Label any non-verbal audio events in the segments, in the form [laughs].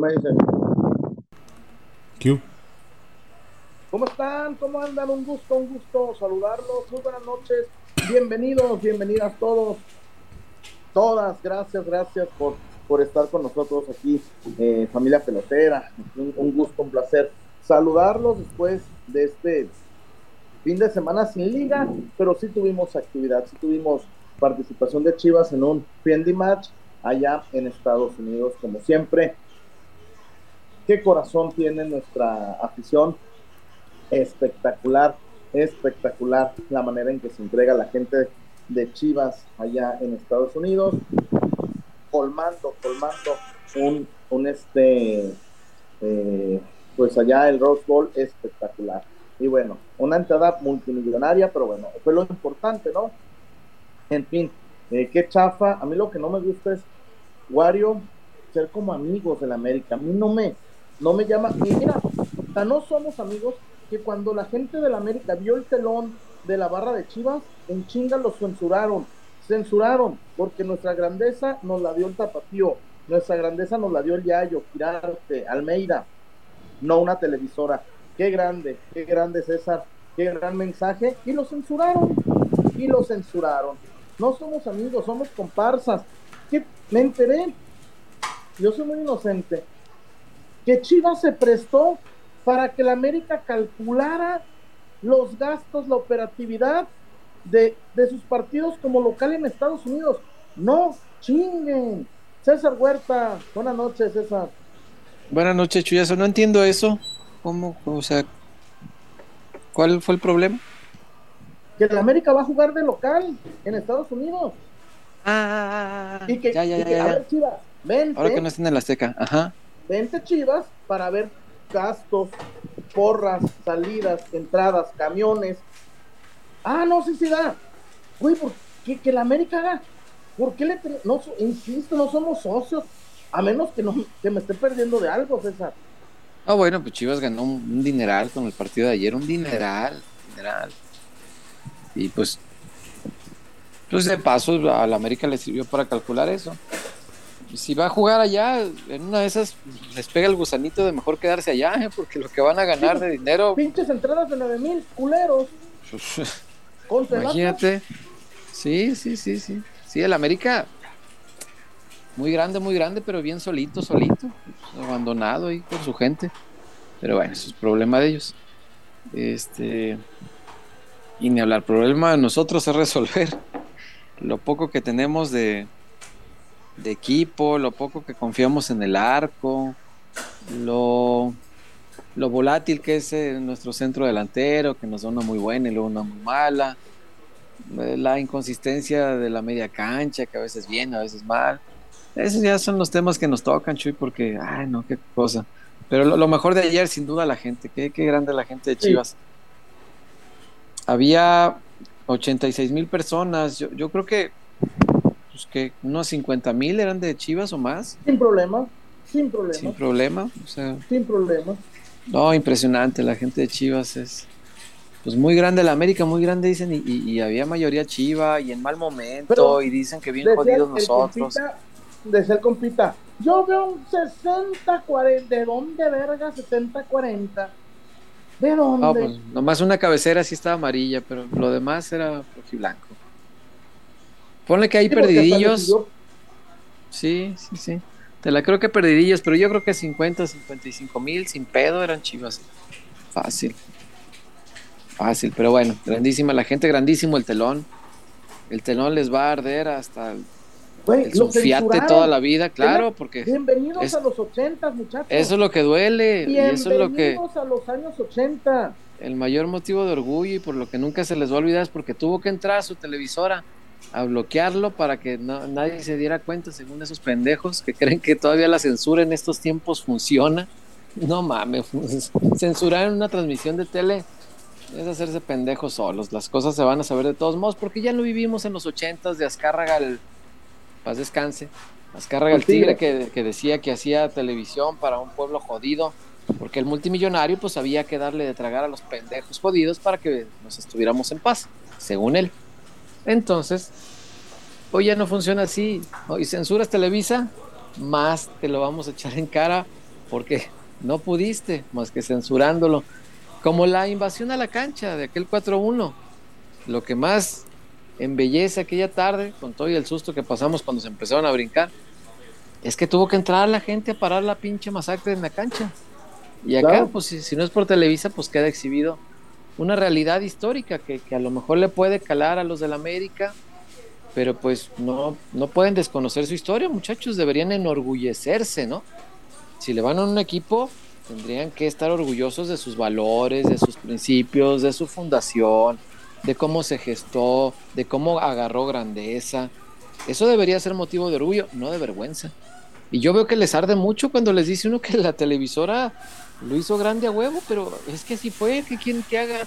me dices? Q. ¿Cómo están? ¿Cómo andan? Un gusto, un gusto saludarlos. Muy buenas noches. Bienvenidos, bienvenidas todos. Todas, gracias, gracias por, por estar con nosotros aquí, eh, familia pelotera. Un, un gusto, un placer saludarlos después de este fin de semana sin liga, pero sí tuvimos actividad, sí tuvimos participación de Chivas en un friendly match allá en Estados Unidos, como siempre. Qué corazón tiene nuestra afición. Espectacular, espectacular la manera en que se entrega la gente de Chivas allá en Estados Unidos, colmando, colmando un, un este, eh, pues allá el Rose Bowl espectacular. Y bueno, una entrada multimillonaria, pero bueno, fue lo importante, ¿no? En fin, eh, qué chafa. A mí lo que no me gusta es Wario ser como amigos del América. A mí no me, no me llama. Y mira, no somos amigos que cuando la gente del América vio el telón de la barra de Chivas, en chinga los censuraron. Censuraron, porque nuestra grandeza nos la dio el tapatío, nuestra grandeza nos la dio el Yayo, Girarte, Almeida, no una televisora. Qué grande, qué grande César, qué gran mensaje. Y lo censuraron, y lo censuraron. No somos amigos, somos comparsas. ¿Qué? Me enteré, yo soy muy inocente, que Chivas se prestó para que la América calculara los gastos, la operatividad de, de sus partidos como local en Estados Unidos. No, chinguen. César Huerta, buenas noches, César. Buenas noches, Chuyazo. No entiendo eso. ¿Cómo? O sea, ¿cuál fue el problema? Que la América va a jugar de local en Estados Unidos. Ah, Y que, ya, ya, y ya, que, ya, a ya. ver, Chivas, vente, Ahora que no estén en la Azteca. Ajá. Vente, Chivas, para ver gastos, porras, salidas, entradas, camiones. Ah, no, sí, sí da. Güey, ¿por qué que la América haga? ¿Por qué le no, insisto, no somos socios? A menos que no que me esté perdiendo de algo, César. Ah, bueno, pues Chivas ganó un, un dineral con el partido de ayer. Un dineral, dineral. Y pues, pues de paso a la América le sirvió para calcular eso. Si va a jugar allá, en una de esas les pega el gusanito de mejor quedarse allá, ¿eh? [laughs] porque lo que van a ganar de dinero, Pinches entradas de 9 mil culeros. [laughs] Imagínate. Sí, sí, sí, sí. Sí, el América. Muy grande, muy grande, pero bien solito, solito. Abandonado ahí por su gente. Pero bueno, eso es problema de ellos. Este. Y ni hablar, problema de nosotros es resolver lo poco que tenemos de, de equipo, lo poco que confiamos en el arco, lo, lo volátil que es eh, nuestro centro delantero, que nos da una muy buena y luego una muy mala, eh, la inconsistencia de la media cancha, que a veces bien, a veces mal. Esos ya son los temas que nos tocan, Chuy, porque, ay, no, qué cosa. Pero lo, lo mejor de ayer, sin duda, la gente, qué, qué grande la gente de Sí. Chivas. Había 86 mil personas, yo, yo creo que, pues que unos 50 mil eran de Chivas o más, Sin problema, sin problema, sin problema. O sea, sin problema. no, impresionante, la gente de Chivas es pues muy grande la América, muy grande dicen, y, y- y había mayoría Chiva y en mal momento, Pero y dicen que bien jodidos el nosotros. compita, decía el compita, yo veo un 60-40, ¿de dónde verga 60-40? ¿De dónde? No, pues nomás una cabecera sí estaba amarilla, pero lo demás era rojiblanco. Ponle que hay Sí, perdidillos. Sí, sí, sí. Te la creo que perdidillos, pero yo creo que 50, 55 mil sin pedo eran chivas. Fácil. Fácil, pero bueno, grandísima la gente, grandísimo el telón. El telón les va a arder hasta el, Güey, el censuraron. toda la vida, claro, porque Bienvenidos es- a los 80, muchachos. eso es lo que duele y eso es lo que Bienvenidos a los años 80. el mayor motivo de orgullo y por lo que nunca se les va a olvidar es porque tuvo que entrar a su televisora a bloquearlo para que no- nadie se diera cuenta, según esos pendejos que creen que todavía la censura en estos tiempos funciona. No mames, [laughs] censurar en una transmisión de tele es hacerse pendejos solos. Las cosas se van a saber de todos modos porque ya lo vivimos en los ochentas de Azcárraga, el paz descanse. Azcárraga el tigre. tigre que, que decía que hacía televisión para un pueblo jodido porque el multimillonario pues había que darle de tragar a los pendejos jodidos para que nos estuviéramos en paz, según él. Entonces, hoy ya no funciona así. Hoy censuras Televisa, más te lo vamos a echar en cara porque no pudiste más que censurándolo. Como la invasión a la cancha de aquel 4-1. Lo que más embellece aquella tarde, con todo y el susto que pasamos cuando se empezaron a brincar, es que tuvo que entrar la gente a parar la pinche masacre en la cancha. Y acá, pues si, no es por Televisa, pues queda exhibido una realidad histórica que, a lo mejor le puede calar a los del América, pero pues no, no pueden desconocer su historia, muchachos, deberían enorgullecerse, ¿no? Si le van a un equipo, tendrían que estar orgullosos de sus valores, de sus principios, de su fundación, de cómo se gestó, de cómo agarró grandeza. Eso debería ser motivo de orgullo, no de vergüenza. Y yo veo que les arde mucho cuando les dice uno que la televisora lo hizo grande a huevo, pero es que así fue, que quien que haga,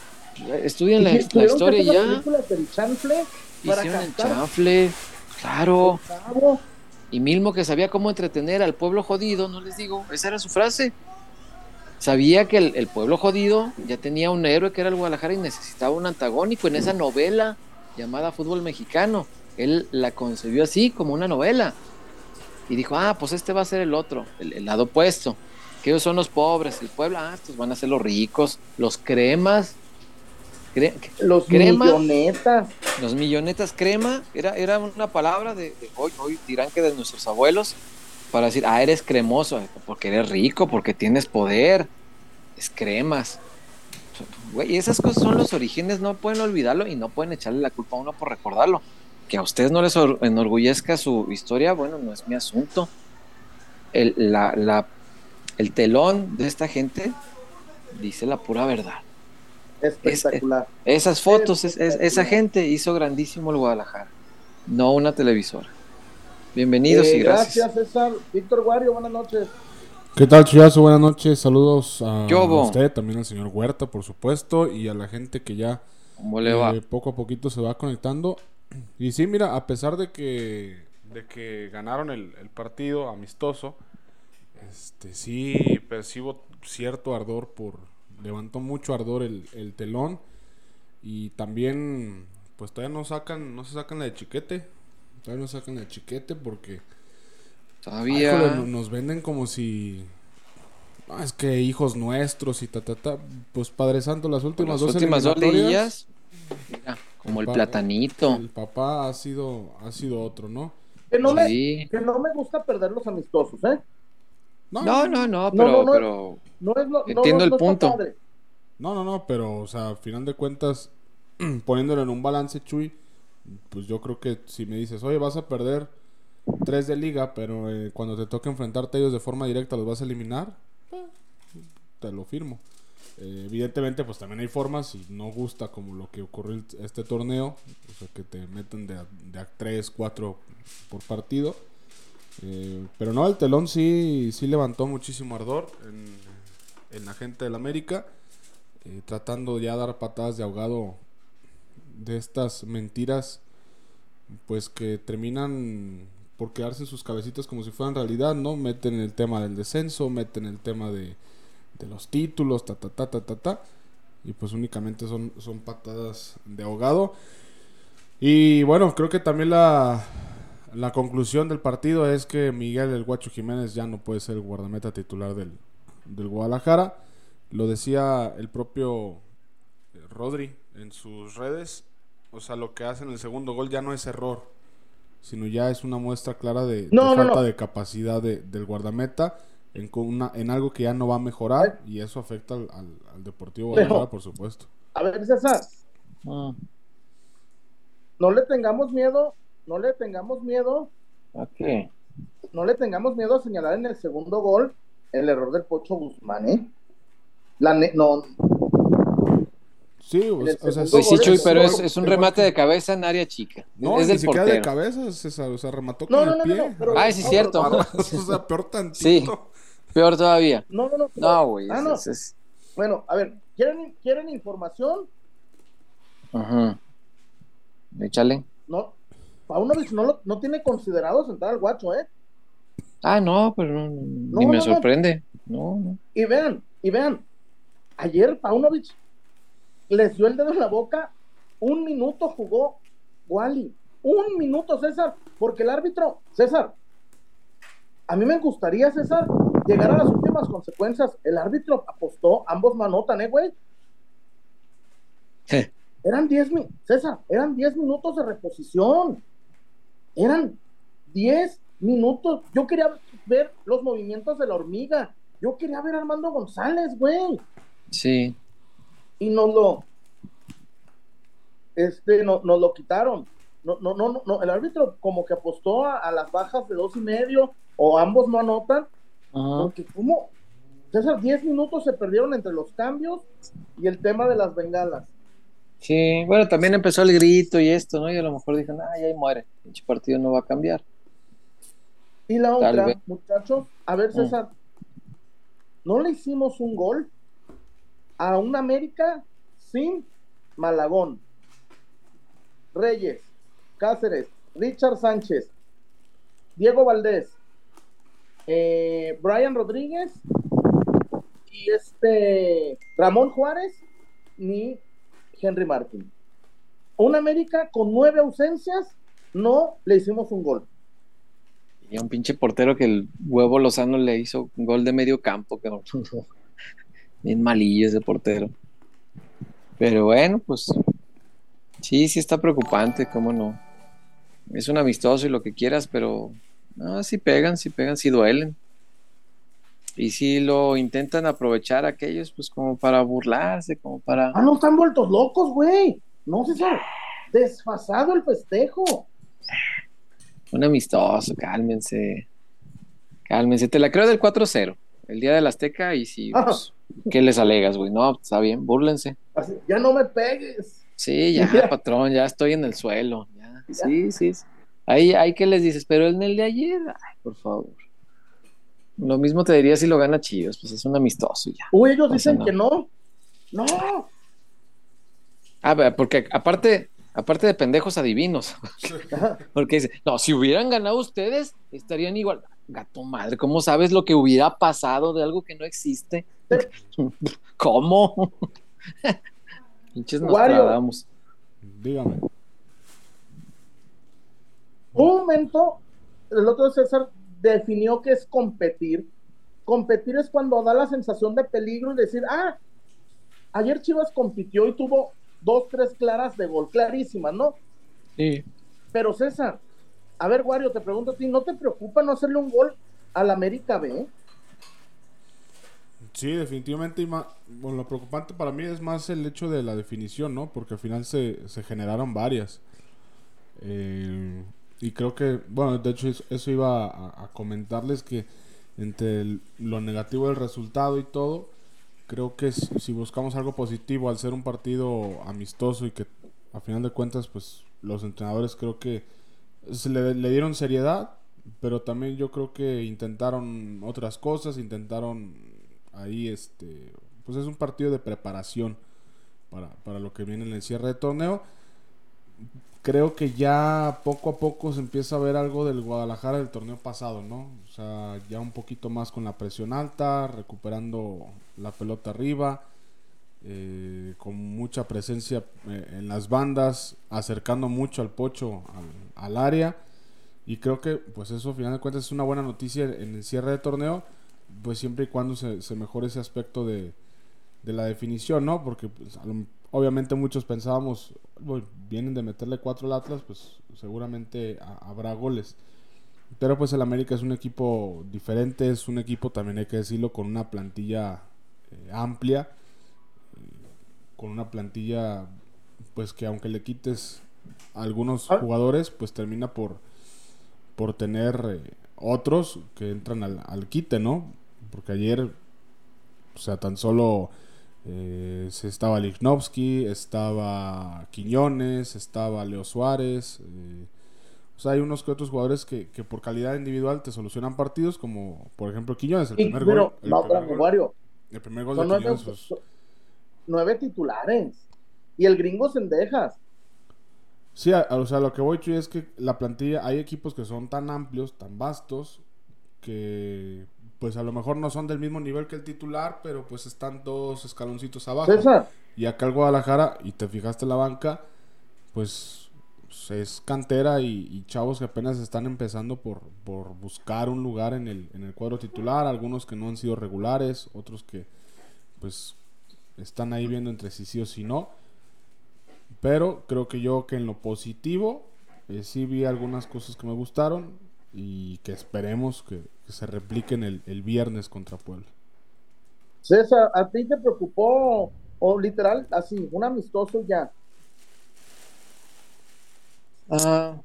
estudien la, la historia ya. Hicieron el chanfle, claro. Y mismo que sabía cómo entretener al pueblo jodido, no les digo, esa era su frase. Sabía que el, pueblo jodido ya tenía un héroe que era el Guadalajara y necesitaba un antagónico en esa novela llamada Fútbol Mexicano. Él la concebió así, como una novela. Y dijo, ah, pues este va a ser el otro, el, lado opuesto. Que ellos son los pobres, el pueblo, ah, estos van a ser los ricos, los cremas, los millonetas. Los millonetas crema, era, era una palabra de, hoy, hoy dirán que de nuestros abuelos, para decir, ah, eres cremoso, porque eres rico, porque tienes poder, es cremas. y esas cosas son los orígenes, no pueden olvidarlo y no pueden echarle la culpa a uno por recordarlo. Que a ustedes no les enorgullezca su historia, bueno, no es mi asunto. El, la, el telón de esta gente dice la pura verdad. Espectacular. esas fotos, esa gente hizo grandísimo el Guadalajara, no una televisora. Bienvenidos y eh, gracias. Gracias, César. Víctor Guario, buenas noches. ¿Qué tal, Chiazo? Buenas noches. Saludos a usted, también al señor Huerta, por supuesto, y a la gente que ya eh, poco a poquito se va conectando. Y sí, mira, a pesar de que, de que ganaron el, partido amistoso, este sí percibo cierto ardor por, levantó mucho ardor el, telón y también pues todavía no sacan, no se sacan la de chiquete, todavía no sacan la de chiquete porque todavía nos venden como si es que hijos nuestros y ta ta ta, pues Padre Santo las últimas dos últimas dos días como el, platanito. El papá ha sido ha sido otro, ¿no? Que no, me, que no me gusta perder los amistosos, ¿eh? No, no, no, pero, pero entiendo el punto. No, no, no, pero, o sea, al final de cuentas, [clears throat] poniéndolo en un balance, Chuy, pues yo creo que si me dices, oye, vas a perder tres de liga, pero eh, cuando te toque enfrentarte a ellos de forma directa, los vas a eliminar, eh, te lo firmo. Eh, evidentemente, pues también hay formas, y no gusta como lo que ocurrió este torneo, o sea, que te meten de a, de 3, 4 por partido. Eh, pero no, el telón sí, sí levantó muchísimo ardor en, la gente del América, eh, tratando ya de dar patadas de ahogado de estas mentiras, pues que terminan por quedarse en sus cabecitas como si fueran realidad, ¿no? Meten el tema del descenso, meten el tema de, de los títulos, ta, ta, ta, ta, ta, ta, y pues únicamente son, son patadas de ahogado. Y bueno, creo que también la, la conclusión del partido es que Miguel El Guacho Jiménez ya no puede ser el guardameta titular del, Guadalajara. Lo decía el propio eh, Rodri en sus redes. O sea, lo que hace en el segundo gol ya no es error, sino ya es una muestra clara de, falta de capacidad del guardameta en, en algo que ya no va a mejorar y eso afecta al, Deportivo Guadalajara, por supuesto. A ver, César. Ah. No le tengamos miedo no le tengamos miedo. ¿A qué? No le tengamos miedo a señalar en el segundo gol el error del Pocho Guzmán, ¿eh? La no. Sí, o, sea, sí, sí, Chuy, pero es, es, un remate de cabeza en área chica. No, es del ni portero. de cabeza, César, o sea, remató con el pie. ah, sí, es cierto. [laughs] o sea, peor tantito. Sí, peor todavía. No, no, no. No, güey. Ah, no. Es, Bueno, a ver, ¿quieren, ¿quieren información? Ajá. Échale. No, Paunovic no, no tiene considerado sentar al guacho, ¿eh? Ah, no, pero ni me sorprende. No, Y vean, y vean, ayer Paunovic les dio el dedo en la boca, un minuto jugó Wally, un minuto César, porque el árbitro, César, a mí me gustaría, César, llegar a las últimas consecuencias. El árbitro apostó, ambos manotan, ¿eh, güey? Eran 10 minutos, César, eran 10 minutos de reposición. Eran 10 minutos. Yo quería ver los movimientos de la hormiga. Yo quería ver a Armando González, güey. Sí. Y nos lo, este, no, nos lo quitaron. No, no, no, no, el árbitro como que apostó a, las bajas de dos y medio, o ambos no anotan. Porque como, César, 10 minutos se perdieron entre los cambios y el tema de las bengalas. Sí, bueno, también empezó el grito y esto, ¿no? Y a lo mejor dijeron, ah, ya ahí muere, el partido no va a cambiar. Y la otra, muchachos, a ver, mm. César, no le hicimos un gol a un América sin Malagón, Reyes, Cáceres, Richard Sánchez, Diego Valdés, eh, Brian Rodríguez y este Ramón Juárez ni Henry Martin. Un América con nueve ausencias, no le hicimos un gol. Y un pinche portero que el huevo Lozano le hizo un gol de medio campo, que. [laughs] Bien malillo ese portero. Pero bueno, pues sí, sí está preocupante, cómo no. Es un amistoso y lo que quieras, pero no, sí pegan, sí pegan, sí duelen. Y si lo intentan aprovechar aquellos, pues como para burlarse, como para. Ah, no están vueltos locos, güey. No sé, desfasado el festejo un amistoso, cálmense. Cálmense. Te la creo del 4-0, el día del Azteca, y si, pues, ¿qué les alegas, güey? No, está bien, búrlense. ya no me pegues. Sí, [laughs] ya, patrón, ya estoy en el suelo. Ya. Sí, sí. Ahí, ahí que les dices, pero en el de ayer, ay, por favor. Lo mismo te diría si lo gana Chivas, pues es un amistoso ya. Uy, ellos dicen que no. No. Ah, porque aparte, aparte de pendejos adivinos. [laughs] Porque dice, no, si hubieran ganado ustedes, estarían igual. Gato madre, ¿cómo sabes lo que hubiera pasado de algo que no existe? [laughs] ¿Cómo? [laughs] Pinches nos tragamos. Dígame. Un momento, el otro César definió que es competir. Competir es cuando da la sensación de peligro y decir, ah, ayer Chivas compitió y tuvo dos, tres claras de gol, clarísimas, ¿no? Sí. Pero César, a ver, Wario, te pregunto a ti, ¿no te preocupa no hacerle un gol al América B? Sí, definitivamente. Y más, bueno, lo preocupante para mí es más el hecho de la definición, ¿no? Porque al final se, generaron varias. Eh, y creo que, bueno, de hecho eso iba a, comentarles que entre lo negativo del resultado y todo, creo que si buscamos algo positivo al ser un partido amistoso y que a final de cuentas pues los entrenadores creo que se le, dieron seriedad pero también yo creo que intentaron otras cosas intentaron ahí este pues es un partido de preparación para, para lo que viene en el cierre de torneo creo que ya poco a poco se empieza a ver algo del Guadalajara del torneo pasado, ¿no? O sea, ya un poquito más con la presión alta, recuperando la pelota arriba, eh, con mucha presencia eh, en las bandas, acercando mucho al pocho al, área. Y creo que, pues eso, al final de cuentas, es una buena noticia en el cierre de torneo, pues siempre y cuando se, mejore ese aspecto de, de la definición, ¿no? Porque pues, obviamente muchos pensábamos, vienen de meterle cuatro al Atlas, pues seguramente habrá goles. Pero pues el América es un equipo diferente, es un equipo también hay que decirlo con una plantilla eh, amplia, eh, con una plantilla pues que aunque le quites a algunos ah. jugadores, pues termina por, por tener eh, otros que entran al, al, quite, ¿no? Porque ayer, o sea, tan solo eh, estaba Lichnowsky, estaba Quiñones, estaba Leo Suárez. Eh, o sea, hay unos que otros jugadores que, por calidad individual te solucionan partidos, como por ejemplo Quiñones, el primer gol. El, primer gol, de nueve, Quiñones. Pues, nueve titulares. Y el gringo Sendejas. Sí, o sea, lo que voy a es que la plantilla, hay equipos que son tan amplios, tan vastos, que pues a lo mejor no son del mismo nivel que el titular, pero pues están dos escaloncitos abajo. Y acá el Guadalajara, y te fijaste la banca, pues pues, es cantera y, chavos que apenas están empezando por, por buscar un lugar en el, en el cuadro titular, algunos que no han sido regulares, otros que pues están ahí viendo entre sí sí o sí no. Pero creo que yo que en lo positivo eh, sí vi algunas cosas que me gustaron y que esperemos que, se repliquen el, el, viernes contra Puebla. César, ¿a ti te preocupó o literal así, un amistoso ya? Ah,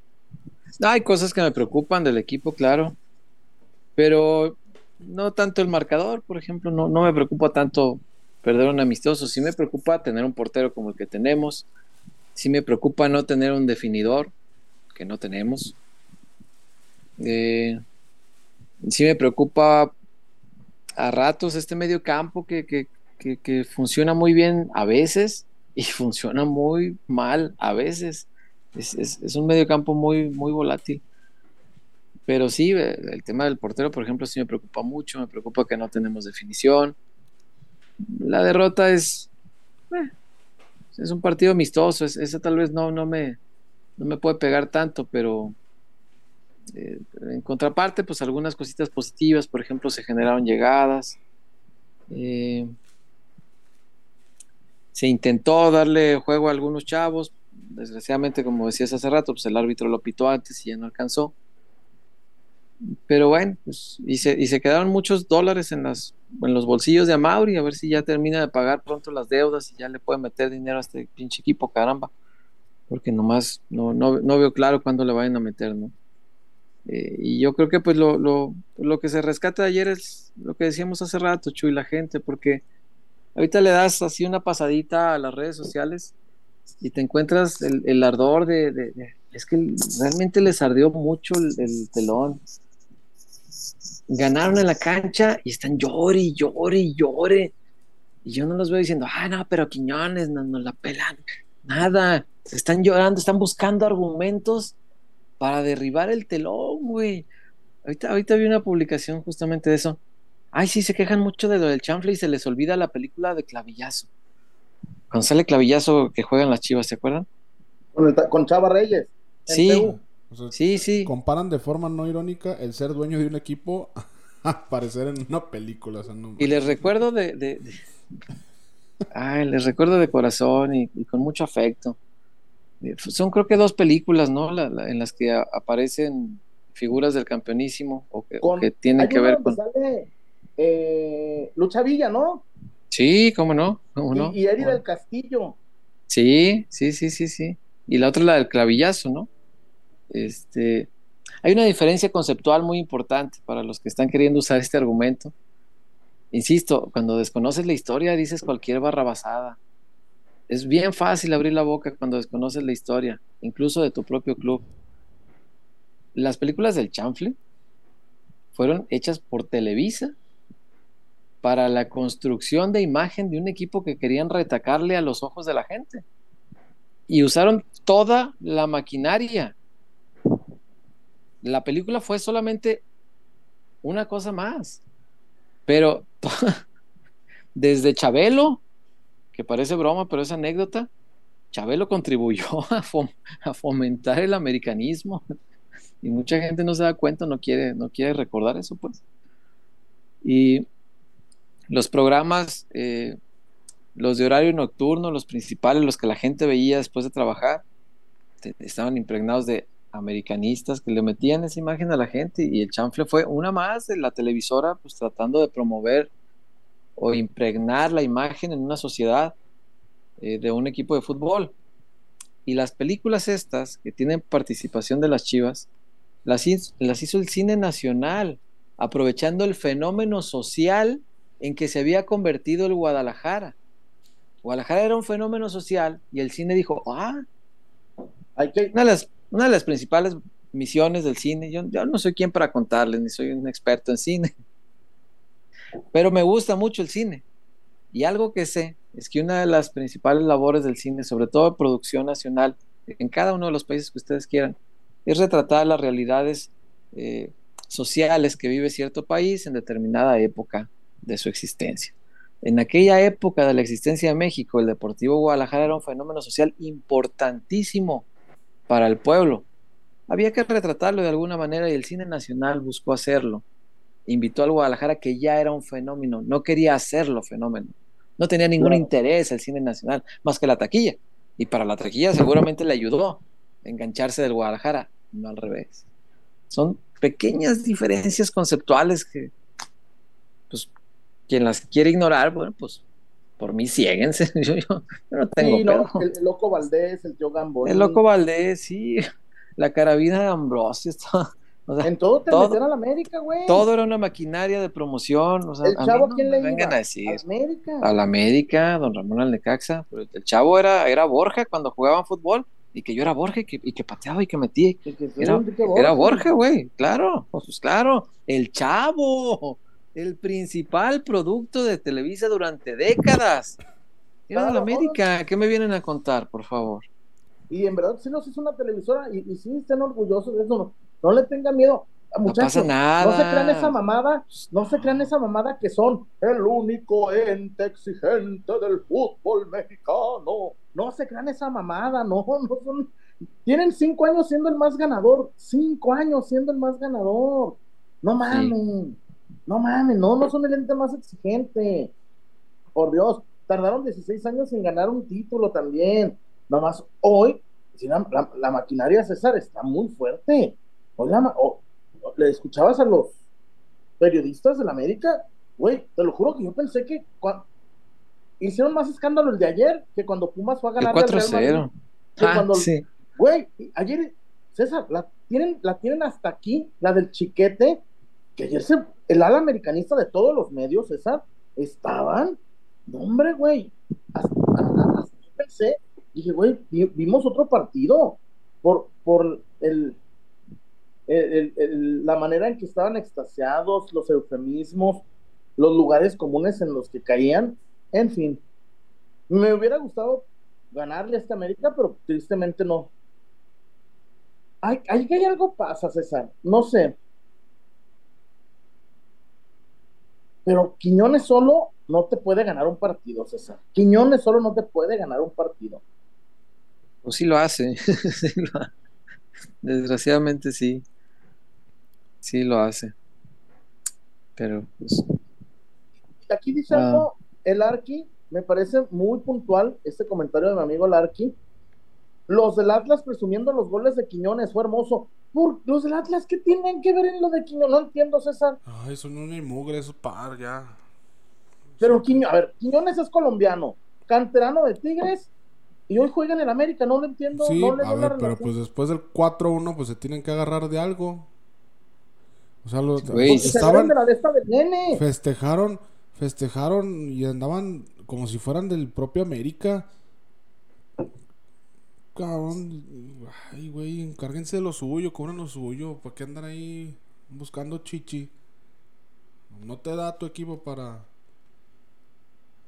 hay cosas que me preocupan del equipo, claro, pero no tanto el marcador, por ejemplo, no, no me preocupa tanto perder un amistoso, sí me preocupa tener un portero como el que tenemos, sí me preocupa no tener un definidor, que no tenemos. Eh, sí me preocupa a ratos este medio campo que, que, funciona muy bien a veces y [laughs] funciona muy mal a veces. Es, es, un medio campo muy, muy volátil. Pero sí, el tema del portero, por ejemplo, sí me preocupa mucho. Me preocupa que no tenemos definición. La derrota es, eh, es un partido amistoso, ese tal vez no, no, me, no me puede pegar tanto, pero eh, en contraparte, pues algunas cositas positivas, por ejemplo, se generaron llegadas. Eh, se intentó darle juego a algunos chavos, desgraciadamente, como decías hace rato, pues el árbitro lo pitó antes y ya no alcanzó. Pero bueno, pues, y, se, y se quedaron muchos dólares en, las, en los bolsillos de Amauri, a ver si ya termina de pagar pronto las deudas y ya le puede meter dinero a este pinche equipo, caramba. Porque nomás no, no, no veo claro cuándo le vayan a meter, ¿no? Eh, y yo creo que pues lo, lo, lo, que se rescata de ayer es lo que decíamos hace rato, Chuy, la gente, porque ahorita le das así una pasadita a las redes sociales y te encuentras el, el ardor de, de, Es que realmente les ardió mucho el, el telón ganaron en la cancha y están llore, llore, llore. Y yo no los veo diciendo, ah, no, pero Quiñones no nos la pelan. Nada, están llorando, están buscando argumentos para derribar el telón, güey. Ahorita, ahorita vi una publicación justamente de eso. Ay, sí, se quejan mucho de lo del chanfle y se les olvida la película de Clavillazo. Cuando sale Clavillazo que juegan las chivas, ¿se acuerdan? Con, Chava Reyes. Sí, sí, sí. Comparan de forma no irónica el ser dueño de un equipo [laughs] a aparecer en una película. Y les recuerdo de, Ay, les recuerdo de corazón y, con mucho afecto. Eh, son creo que dos películas, ¿no? en las que aparecen figuras del campeonísimo o que, tienen que ver con... Eh, Lucha Villa, ¿no? Sí, cómo no, cómo y. Y Eri del Castillo. Sí, sí, sí, sí, sí. Y la otra la del clavillazo, ¿no? Este, hay una diferencia conceptual muy importante para los que están queriendo usar este argumento. Insisto, cuando desconoces la historia dices cualquier barrabasada. Es bien fácil abrir la boca cuando desconoces la historia, incluso de tu propio club. Las películas del chanfle fueron hechas por Televisa para la construcción de imagen de un equipo que querían retacarle a los ojos de la gente. Y usaron toda la maquinaria la película fue solamente una cosa más. Pero [laughs] desde Chabelo, que parece broma, pero es anécdota, Chabelo contribuyó [laughs] a, fomentar el americanismo. [laughs] Y mucha gente no se da cuenta, no quiere, no quiere recordar eso, pues. Y los programas, eh, los de horario nocturno, los principales, los que la gente veía después de trabajar, estaban impregnados de americanistas que le metían esa imagen a la gente y el chanfle fue una más de la televisora pues tratando de promover o impregnar la imagen en una sociedad eh, de un equipo de fútbol. Y las películas estas que tienen participación de las Chivas, las, las hizo el cine nacional, aprovechando el fenómeno social en que se había convertido el Guadalajara. Guadalajara era un fenómeno social y el cine dijo, ah. Una de las una de las principales misiones del cine, yo, no soy quien para contarles, ni soy un experto en cine, pero me gusta mucho el cine. Y algo que sé es que una de las principales labores del cine, sobre todo de producción nacional, en cada uno de los países que ustedes quieran, es retratar las realidades eh, sociales que vive cierto país en determinada época de su existencia. En aquella época de la existencia de México, el Deportivo Guadalajara era un fenómeno social importantísimo para el pueblo. Había que retratarlo de alguna manera y el cine nacional buscó hacerlo. Invitó al Guadalajara que ya era un fenómeno, no quería hacerlo fenómeno. No tenía ningún Claro. interés el cine nacional, más que la taquilla. Y para la taquilla seguramente le ayudó a engancharse del Guadalajara, no al revés. Son pequeñas diferencias conceptuales que, pues, quien las quiere ignorar, bueno, pues, por mí ciéguense. [laughs] Yo, yo- yo no tengo Sí, no, pedo. el, el loco Valdés, el tío. El loco Valdés, sí. La carabina de Ambrosio, [laughs] está- o sea, En todo te todo- a la América, güey. todo era una maquinaria de promoción. O sea, El a mí chavo, no ¿quién me le vengan iba? a decir. A América. A la América, don Ramón Alnecaxa. Pero el chavo era, era Borja cuando jugaban fútbol y que yo era Borja y que, y que pateaba y que metía. Y que soy Era, Borja, güey, claro, pues claro, el chavo, el principal producto de Televisa durante décadas. Era de la América, ¿qué me vienen a contar, por favor? Y en verdad, sí nos hizo una televisora y, y sí estén orgullosos de eso. No, no le tengan miedo. Muchachos, pasa nada. No se crean esa mamada, no se crean esa mamada que son el único ente exigente del fútbol mexicano. No se crean esa mamada, no, [laughs] no son. Tienen cinco años siendo el más ganador, cinco años siendo el más ganador. No mamen, no mamen, no, no son el ente más exigente. Por Dios, tardaron 16 años en ganar un título también. Nomás hoy, sí, la, la- la maquinaria César está muy fuerte. Hoy la ma- o- le escuchabas a los periodistas de la América, güey, te lo juro que yo pensé que cua- hicieron más escándalo el de ayer que cuando Pumas fue a ganar al Real Madrid. 4-0. Que Ah, cuando- sí. Güey, ayer, César, la tienen, la tienen hasta aquí, la del chiquete, que ayer se, el ala americanista de todos los medios, César, estaban, no, hombre, güey, hasta, hasta- pensé, dije, güey, vi- vimos otro partido, por, por el, la manera en que estaban extasiados, los eufemismos, los lugares comunes en los que caían, en fin, me hubiera gustado ganarle a esta América, pero tristemente no. Hay, hay hay algo pasa, César. No sé. Pero Quiñones solo no te puede ganar un partido, César. Quiñones solo no te puede ganar un partido. Pues sí lo hace. [laughs] Desgraciadamente sí. Sí lo hace. Pero pues Aquí dice Ah. algo, el Arqui, me parece muy puntual este comentario de mi amigo el Arqui. Los del Atlas presumiendo los goles de Quiñones, fue hermoso. Por, los del Atlas, ¿qué tienen que ver en lo de Quiñones? No entiendo, César. Ay, son una mugre, eso par, ya. Pero Quiñones, a ver, Quiñones es colombiano, canterano de Tigres, y hoy juega en el América, no lo entiendo. Sí, no le a ver, pero pues después del 4-1, pues se tienen que agarrar de algo. O sea, los, estaban, de la de esta del nene. festejaron, festejaron y andaban como si fueran del propio América. Cabrón, ay, güey, encárguense de lo suyo, cobran lo suyo. ¿Para qué andan ahí buscando chichi? No te da tu equipo para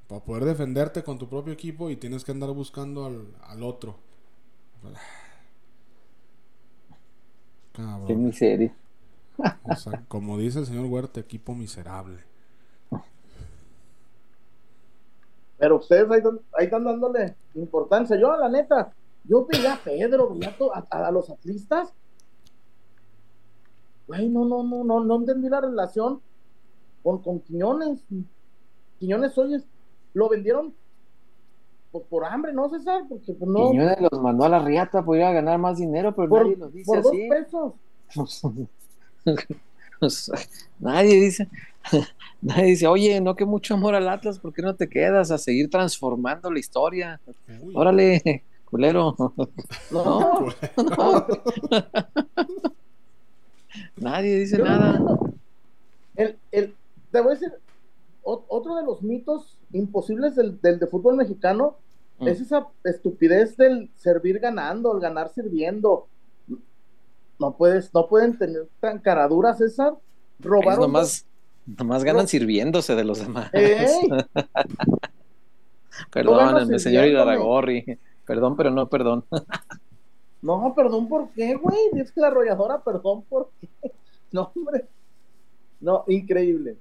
para poder defenderte con tu propio equipo y tienes que andar buscando al, al otro. qué Cabrón. miseria. O sea, como dice el señor Huerta, equipo miserable. Pero ustedes ahí, están- ahí están dándole importancia. Yo, la neta, yo veía a Pedro, veía a, to- a- a los atlistas. Güey, no, no, no, no, no entendí la relación con, con Quiñones. Quiñones hoy es- lo vendieron por, por hambre, ¿no, César? Porque pues, no, Quiñones los mandó a la riata por ir a ganar más dinero, pero por, nadie lo dice por dos así. pesos. [laughs] [laughs] nadie dice, [laughs] nadie dice, oye, no que mucho amor al Atlas, ¿por qué no te quedas a seguir transformando la historia? Uy, Órale, culero. [laughs] No, No, nadie dice Yo nada. El, el, te voy a decir, otro de los mitos imposibles del, del de fútbol mexicano Mm. es esa estupidez del servir ganando, el ganar sirviendo. No puedes, no pueden tener tan caraduras, César. Robaron. nomás, nomás ganan sirviéndose de los demás. ¡Ey! [laughs] Perdónenme, ganas señor. Iraragorri. Perdón, pero no perdón. [laughs] No, perdón, ¿por qué, güey? Dices que la arrolladora, perdón, ¿por qué? [laughs] No, hombre. No, increíble.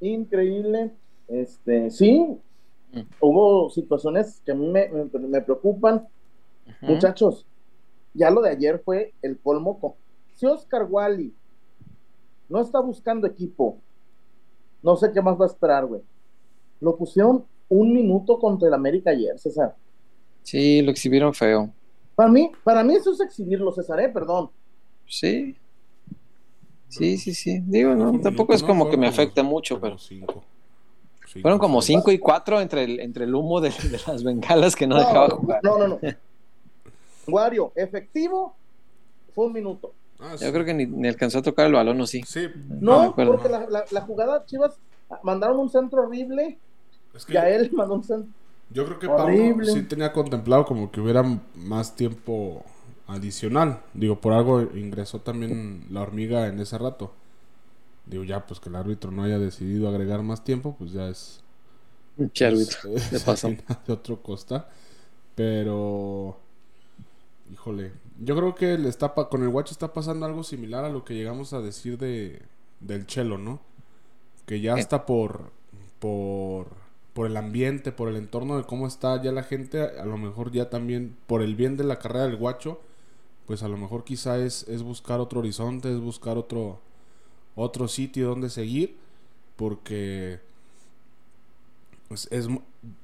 Increíble. Este, sí, Mm. hubo situaciones que a mí me, me- me preocupan. Muchachos, ya lo de ayer fue el colmo. Con... Si Oscar Wally no está buscando equipo, no sé qué más va a esperar, güey. Lo pusieron un minuto contra el América ayer, César. Sí, lo exhibieron feo. Para mí, para mí eso es exhibirlo, César, ¿eh? perdón. Sí. Sí, sí, sí. Digo, no, tampoco es como que me afecte mucho, pero. Cinco. Fueron como 5 y 4 entre el, entre el humo de, de las bengalas que no, dejaba jugar. No, no, no. Wario, efectivo, fue un minuto. Ah, Yo creo que ni, ni alcanzó a tocar el balón, ¿o sí? Sí, No, acuerdo. porque la, la, la jugada Chivas mandaron un centro horrible es que y a él mandó un centro. yo creo que Pablo Horrible. sí tenía contemplado como que hubiera más tiempo adicional. Digo, por algo ingresó también la hormiga en ese rato. Digo, ya, pues que el árbitro no haya decidido agregar más tiempo, pues ya es. Che, árbitro, [laughs] de otro costa. Pero. Híjole. Yo creo que le está con el guacho está pasando algo similar a lo que llegamos a decir de del chelo, ¿no? Que ya Eh. está por. por. por el ambiente, por el entorno de cómo está ya la gente, a lo mejor ya también por el bien de la carrera del guacho, pues a lo mejor quizá es, es buscar otro horizonte, es buscar otro, otro sitio donde seguir, porque pues, es,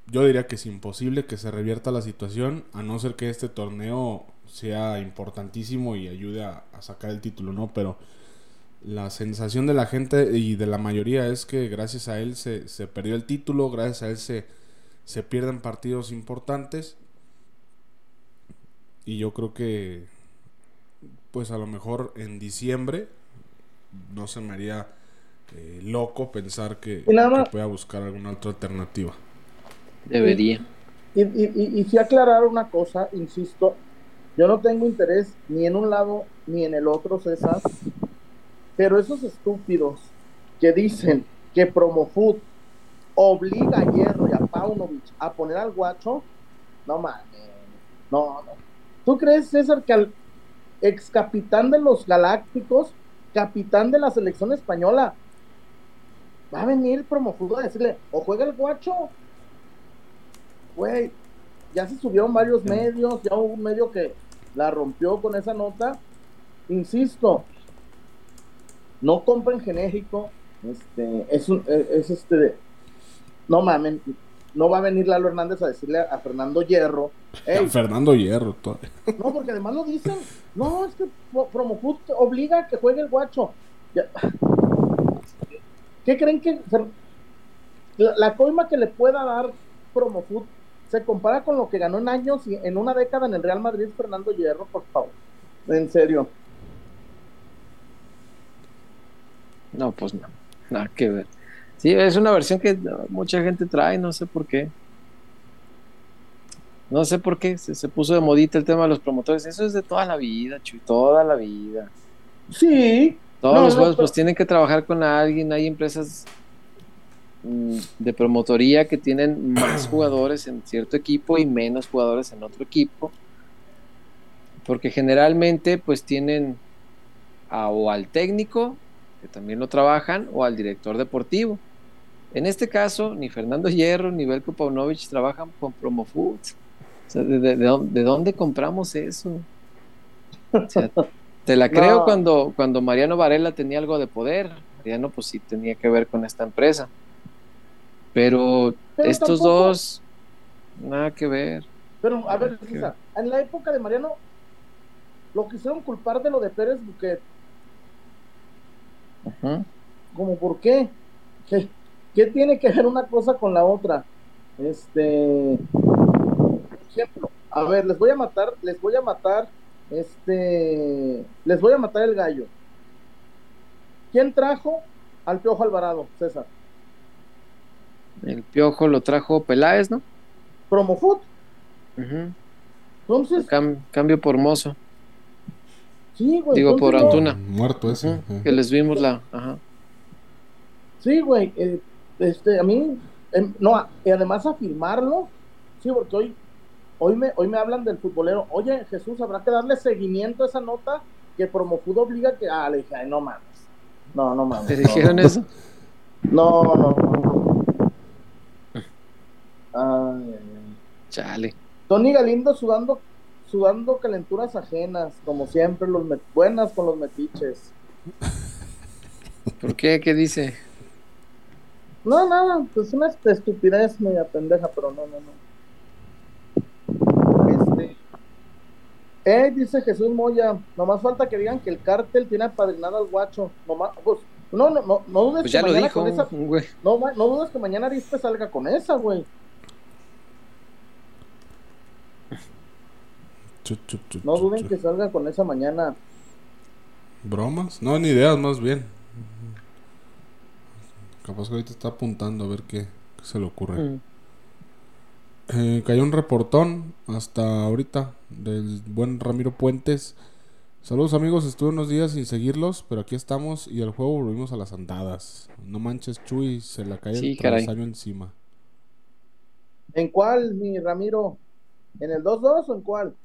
yo diría que es imposible que se revierta la situación, a no ser que este torneo sea importantísimo y ayude a, a sacar el título, ¿no? Pero la sensación de la gente y de la mayoría es que gracias a él se, se perdió el título, gracias a él se, se pierden partidos importantes. Y yo creo que, pues a lo mejor en diciembre, no se me haría eh, loco pensar que, que pueda buscar alguna otra alternativa. Debería. Y, y, y, y sí aclarar una cosa, insisto, yo no tengo interés ni en un lado ni en el otro, César, pero esos estúpidos que dicen que Promofood obliga a Hierro y a Paunovic a poner al guacho, no mames, no, no. ¿Tú crees, César, que al ex capitán de los Galácticos, capitán de la selección española, va a venir Promofood a decirle, o juega el guacho güey, ya se subieron varios medios, ya hubo un medio que la rompió con esa nota. Insisto, no compren genérico, este, es, un, es, es este, no mamen, no va a venir Lalo Hernández a decirle a, a Fernando Hierro, [laughs] "Ey, Fernando Hierro, todavía. [laughs] no, porque además lo dicen, no, es que Pro- Promofood obliga a que juegue el guacho. Ya. ¿Qué creen que la, la coima que le pueda dar Promofood se compara con lo que ganó en años y en una década en el Real Madrid Fernando Hierro, por favor? En serio. No, pues no. Nada que ver. Sí, es una versión que mucha gente trae, no sé por qué. No sé por qué se, se puso de modita el tema de los promotores. Eso es de toda la vida, Chuy, toda la vida. Sí, Todos No, los no, juegos pero- pues tienen que trabajar con alguien. Hay empresas de promotoría que tienen más [clears throat] jugadores en cierto equipo y menos jugadores en otro equipo. Porque generalmente pues tienen a- o al técnico, que también lo trabajan, o al director deportivo. En este caso, ni Fernando Hierro ni Belko Paunovic trabajan con Promofood. O sea, ¿de, de- de dónde- de dónde compramos eso? O sea, te la [laughs] creo No. cuando, cuando Mariano Varela tenía algo de poder. Mariano, pues sí tenía que ver con esta empresa. Pero, Pero estos tampoco- dos, nada que ver. pero a ver. César, en la época de Mariano lo quisieron culpar de lo de Pérez Buquet. Ujú. como por qué? qué qué tiene que ver una cosa con la otra este por ejemplo a ver les voy a matar les voy a matar este les voy a matar el gallo quién trajo al piojo Alvarado César El piojo lo trajo Peláez, ¿no? Promofood Ujú. entonces Cam- cambio por mozo. sí güey Digo, por no- Antuna. Muerto ese. Eh. Que les vimos la. Ajá. Sí, güey, eh, este, a mí, em, no, y además afirmarlo, sí, porque hoy, hoy me, hoy me hablan del futbolero, oye, Jesús, habrá que darle seguimiento a esa nota que Promofud obliga que, ah, le dije, ay, no mames, no, no mames. ¿Te no, dijeron no, eso? No, no, no. Ay. Chale. Tony Galindo sudando, sudando calenturas ajenas, como siempre, los buenas con los metiches. ¿Por qué? ¿Qué dice? No, nada, pues una estupidez media pendeja, pero no, no, no. Este. Eh, dice Jesús Moya, nomás falta que digan que el cártel tiene apadrinado al guacho. Nomás, pues, no, no, no, no dudes Pues que ya lo mañana dijo, con esa, güey. no, no dudes que mañana Arispe salga con esa, güey. No duden que salga con esa mañana. ¿Bromas? No, ni ideas, más bien. Capaz que ahorita está apuntando a ver qué, qué se le ocurre. Mm. Eh, cayó un reportón hasta ahorita del buen Ramiro Puentes. Saludos amigos, estuve unos días sin seguirlos, pero aquí estamos y el juego volvimos a las andadas. No manches, Chuy, se la cae Sí, el travesaño encima. ¿En cuál, mi Ramiro? ¿En el 2-2 o en cuál?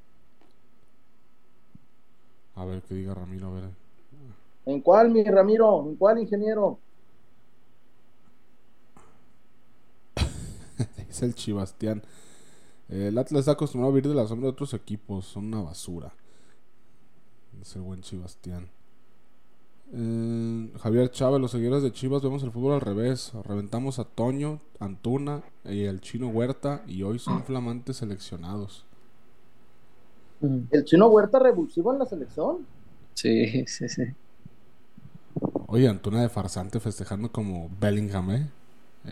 A ver qué diga Ramiro, a ver. ¿En cuál, mi Ramiro? ¿En cuál, ingeniero? [laughs] Es el Chibastián. El Atlas está acostumbrado a vivir de la sombra de otros equipos. Son una basura. Es el buen Chibastián. Eh, Javier Chávez, los seguidores de Chivas vemos el fútbol al revés. Reventamos a Toño, Antuna y el chino Huerta y hoy son flamantes seleccionados. Mm. ¿El chino Huerta revulsivo en la selección? Sí, sí, sí. Oye, Antuna de farsante festejando como Bellingham, ¿eh?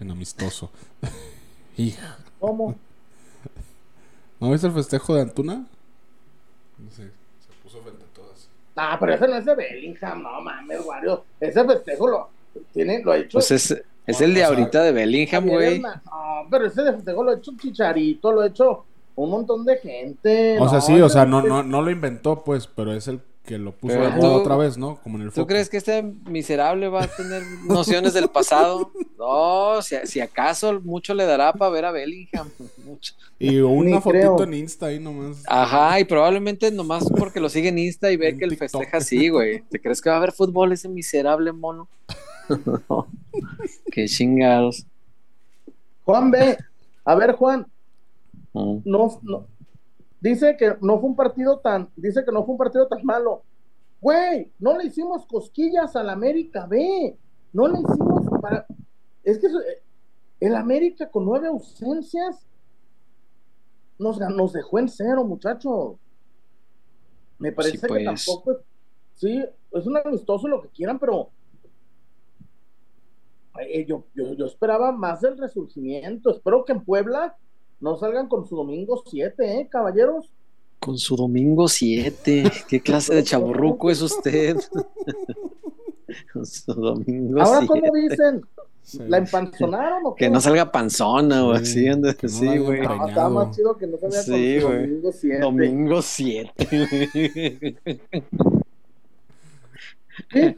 En amistoso. [laughs] Hija. ¿Cómo? ¿No viste el festejo de Antuna? No sé, se puso frente a todas. Ah, pero ese no es de Bellingham, no mames, Wario. Ese festejo lo, tiene, lo ha hecho. Pues es, es el de sea, ahorita de Bellingham, güey. No, pero ese de festejo lo ha hecho Chicharito, lo ha hecho un montón de gente. O sea, no, sí, o sea, no, no, no lo inventó, pues, pero es el que lo puso de moda otra vez, ¿no? Como en el ¿Tú foco. crees que este miserable va a tener nociones del pasado? [laughs] No, si, si acaso mucho le dará para ver a Bellingham. [laughs] Mucho. Y una Ni fotito creo. en Insta ahí nomás. Ajá, y probablemente nomás porque lo sigue en Insta y ve En que el TikTok. festeja así, güey. ¿Te crees que va a haber fútbol ese miserable mono? No. [laughs] Qué chingados. Juan B. A ver, Juan, No, no. Dice que no fue un partido tan, dice que no fue un partido tan malo. Güey, no le hicimos cosquillas al América B. No le hicimos para. Es que eh, el América con nueve ausencias nos, nos dejó en cero, muchachos. Me parece Sí, que pues. tampoco es. Sí, es un amistoso lo que quieran, pero. eh, yo, yo, yo esperaba más del resurgimiento. Espero que en Puebla no salgan con su domingo 7, ¿eh, caballeros? Con su domingo 7. ¿Qué clase de chaburruco es usted? [laughs] Con su domingo Ahora, 7. ¿cómo dicen? Sí. ¿La empanzonaron o qué? Que no salga panzona o Sí, así, anda. Sí, güey. No, estaba más chido que no salga Sí, con domingo 7. Domingo 7. Sí,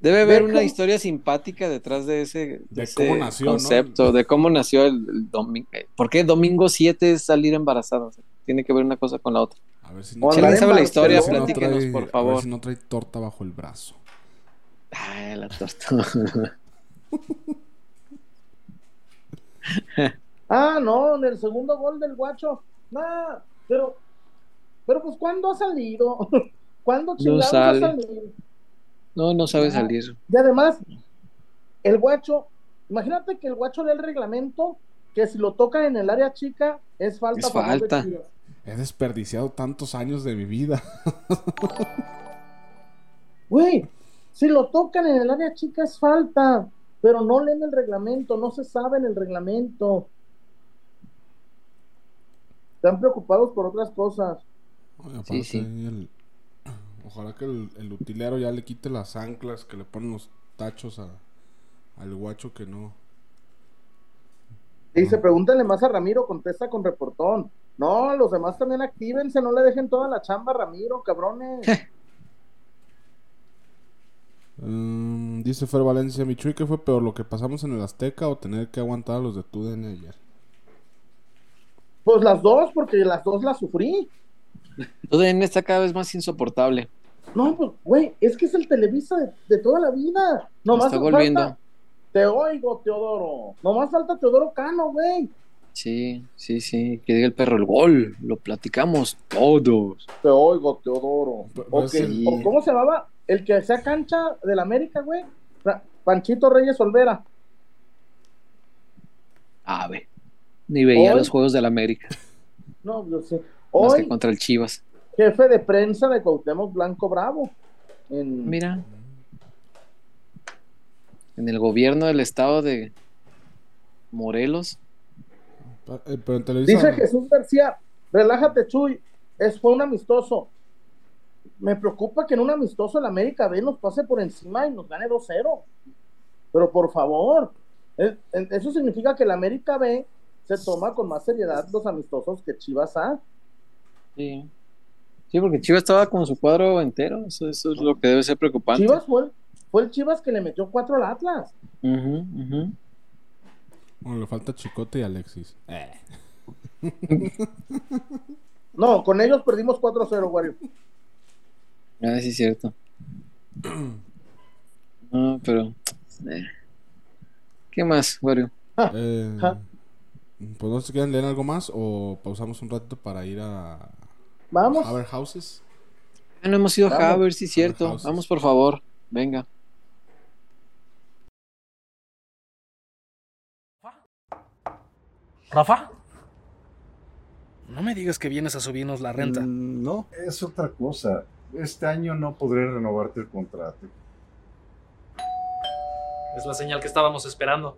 Debe haber una historia simpática detrás de ese, de De ese cómo nació, ¿no? concepto, de cómo nació el, domingo. ¿Por qué domingo 7 es salir embarazada? O sea, tiene que ver una cosa con la otra. A ver si no, Si sabe la historia, platíquenos, trae- por A ver favor. si no trae torta bajo el brazo. Ay, la torta. [laughs] Ah, no, en el segundo gol del guacho. Nah, pero, pero pues, ¿cuándo ha salido? [laughs] ¿Cuándo chingados sale. ha salido? No, no sabe No. salir. Y además, el guacho, imagínate que el guacho lee el reglamento que si lo tocan en el área chica es falta. Es falta. He desperdiciado tantos años de mi vida. [laughs] Güey, si lo tocan en el área chica es falta, pero no leen el reglamento, no se sabe en el reglamento. Están preocupados por otras cosas. Sí. el- Ojalá que el, el utilero ya le quite las anclas, que le ponen los tachos a, al guacho que no. Dice, pregúntale más a Ramiro, contesta con reportón. No, los demás también actívense, no le dejen toda la chamba a Ramiro, cabrones. [laughs] Mm, dice Fer Valencia, Michuy, ¿qué fue peor, lo que pasamos en el Azteca o tener que aguantar a los de TUDN ayer? Pues las dos, porque las dos las sufrí. TUDN está cada vez más insoportable. No, pues, güey, es que es el Televisa de, de toda la vida. Nomás está falta- volviendo. Te oigo, Teodoro. Nomás falta Teodoro Cano, güey. Sí, sí, sí. Que diga el perro el gol. Lo platicamos todos. Te oigo, Teodoro. Pues Ok, sí. ¿o ¿Cómo se llamaba? El que sea cancha del América, güey. Panchito Reyes Olvera. Ave. Ni veía Hoy- los juegos del América. No, yo sé. Más que Hoy, contra el Chivas. Jefe de prensa de Cuauhtémoc Blanco Bravo. En, Mira. En el gobierno del estado de Morelos. Eh, Pero en Televisa. Dice Jesús García, relájate, Chuy. Es, fue un amistoso. Me preocupa que en un amistoso el América B nos pase por encima y nos gane 2-0. Pero por favor, en- eso significa que el América B se toma con más seriedad los amistosos que Chivas A. Sí. Sí, porque Chivas estaba con su cuadro entero. Eso, eso es lo que debe ser preocupante. Chivas fue el, fue el Chivas que le metió 4 al Atlas. Ujú, ujú. Bueno, le falta Chicote y Alexis. Eh. [laughs] No, con ellos perdimos 4-0, Wario. Ah, sí, es cierto. [clears throat] No, pero. eh. ¿Qué más, Wario? Eh, pues no sé si quieren leer algo más o pausamos un rato para ir a Vamos. Haber Houses. Ah, no hemos ido a. Haber, sí, es cierto. Vamos, por favor. Venga. Rafa, no me digas que vienes a subirnos la renta. Mm, No, es otra cosa. Este año no podré renovarte el contrato. Es la señal que estábamos esperando.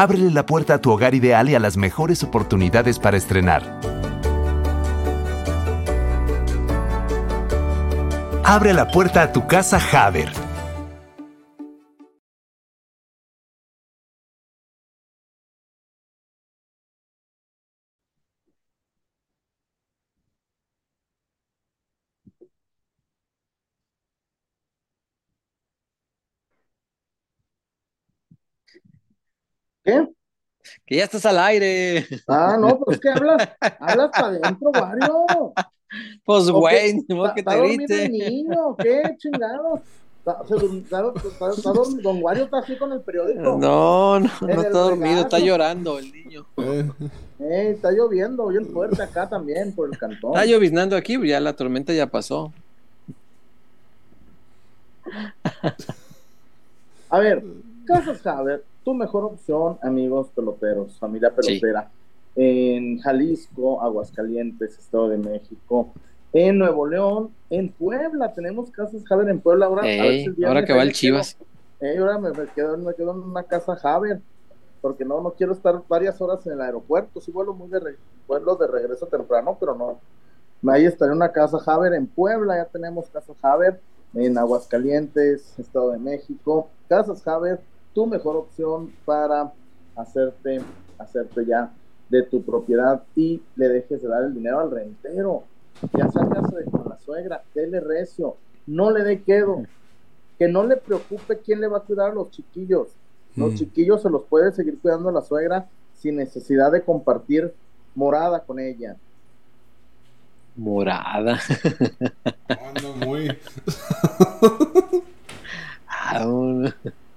Ábrele la puerta a tu hogar ideal y a las mejores oportunidades para estrenar. Abre la puerta a tu casa Haber. ¿Qué? Que ya estás al aire. Ah, no, pues que hablas, [laughs] hablas para adentro, Wario. Pues, ¿O güey, qué? ¿Está que está te dormido el grite. niño? ¿Qué chingados? Don Wario está así con el periódico. No, no, no está dormido, está llorando el niño. Eh, Eh, está lloviendo bien fuerte acá también por el cantón. Está lloviznando aquí, ya la tormenta ya pasó. A ver, Casas Haber, tu mejor opción, amigos peloteros, familia pelotera, en Jalisco, Aguascalientes, Estado de México, en Nuevo León, en Puebla, tenemos Casas Haber en Puebla ahora. a ver Ey, si el viernes ahora que va el quedo. Chivas. Eh, ahora me, quedo, me quedo en una casa Haber, porque no, no quiero estar varias horas en el aeropuerto. Sí vuelo muy de re- vuelo de regreso temprano, pero no. Ahí estaré en una casa Haber en Puebla, ya tenemos casa Haber en Aguascalientes, Estado de México. Casas Haber, tu mejor opción para hacerte, hacerte ya de tu propiedad y le dejes de dar el dinero al rentero. Ya sálgase con la suegra, dele recio, no le dé quedo que no le preocupe quién le va a cuidar a los chiquillos. Los Mm. chiquillos se los puede seguir cuidando la suegra sin necesidad de compartir morada con ella. Morada. ando muy. [laughs]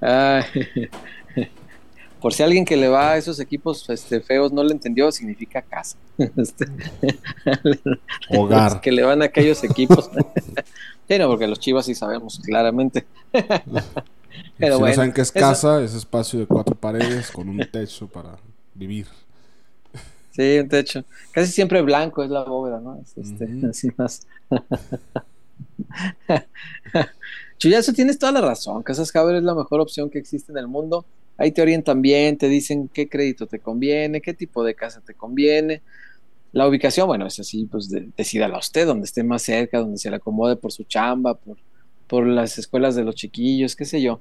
Ah. Por si alguien que le va a esos equipos este, feos no le entendió, significa casa. [laughs] Este, Hogar. los que le van a aquellos equipos. [laughs] sí, no, porque los chivas sí sabemos claramente. [laughs] si Pero no bueno, saben qué es eso- casa, es espacio de cuatro paredes con un techo para vivir. Sí, un techo. Casi siempre blanco es la bóveda, ¿no? Es, este, así más. Chuyazo, tienes toda la razón. Casas Haber es la mejor opción que existe en el mundo. Ahí te orientan bien, te dicen qué crédito te conviene, qué tipo de casa te conviene. La ubicación, bueno, es así, pues de- decídala usted, donde esté más cerca, donde se le acomode por su chamba, por, las escuelas de los chiquillos, qué sé yo.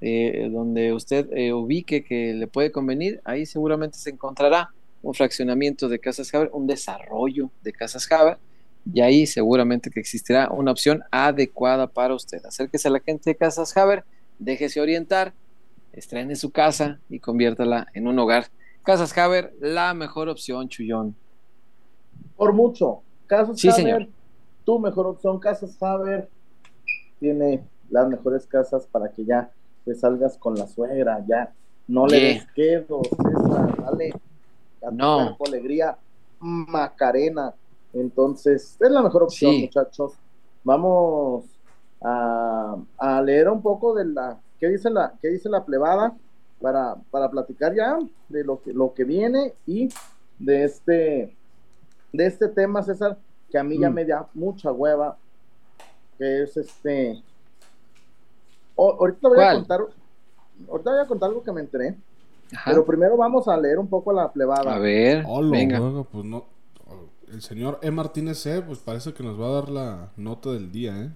Eh, donde usted eh, ubique que le puede convenir, ahí seguramente se encontrará un fraccionamiento de casas Haber, un desarrollo de casas Haber, y ahí seguramente que existirá una opción adecuada para usted. Acérquese a la gente de casas Haber, déjese orientar, estrene su casa y conviértala en un hogar. Casas Haber, la mejor opción, Chullón. Por mucho. Casas Sí, Haber, señor. tu mejor opción. Casas Haber tiene las mejores casas para que ya te salgas con la suegra, ya no le des quedo, César, dale a No. alegría, Macarena. Entonces, es la mejor opción, Sí. muchachos. Vamos a, a leer un poco de la, ¿qué dice la, qué dice la plebada? Para, para platicar ya de lo que, lo que viene y de este, de este tema, César, que a mí ya Mm. me da mucha hueva, que es este. O- ahorita voy a contar, ahorita voy a contar algo que me enteré, Ajá. pero primero vamos a leer un poco la plebada. A ver, Hola, venga. pues no. El señor E. Martínez C, pues parece que nos va a dar la nota del día, ¿eh?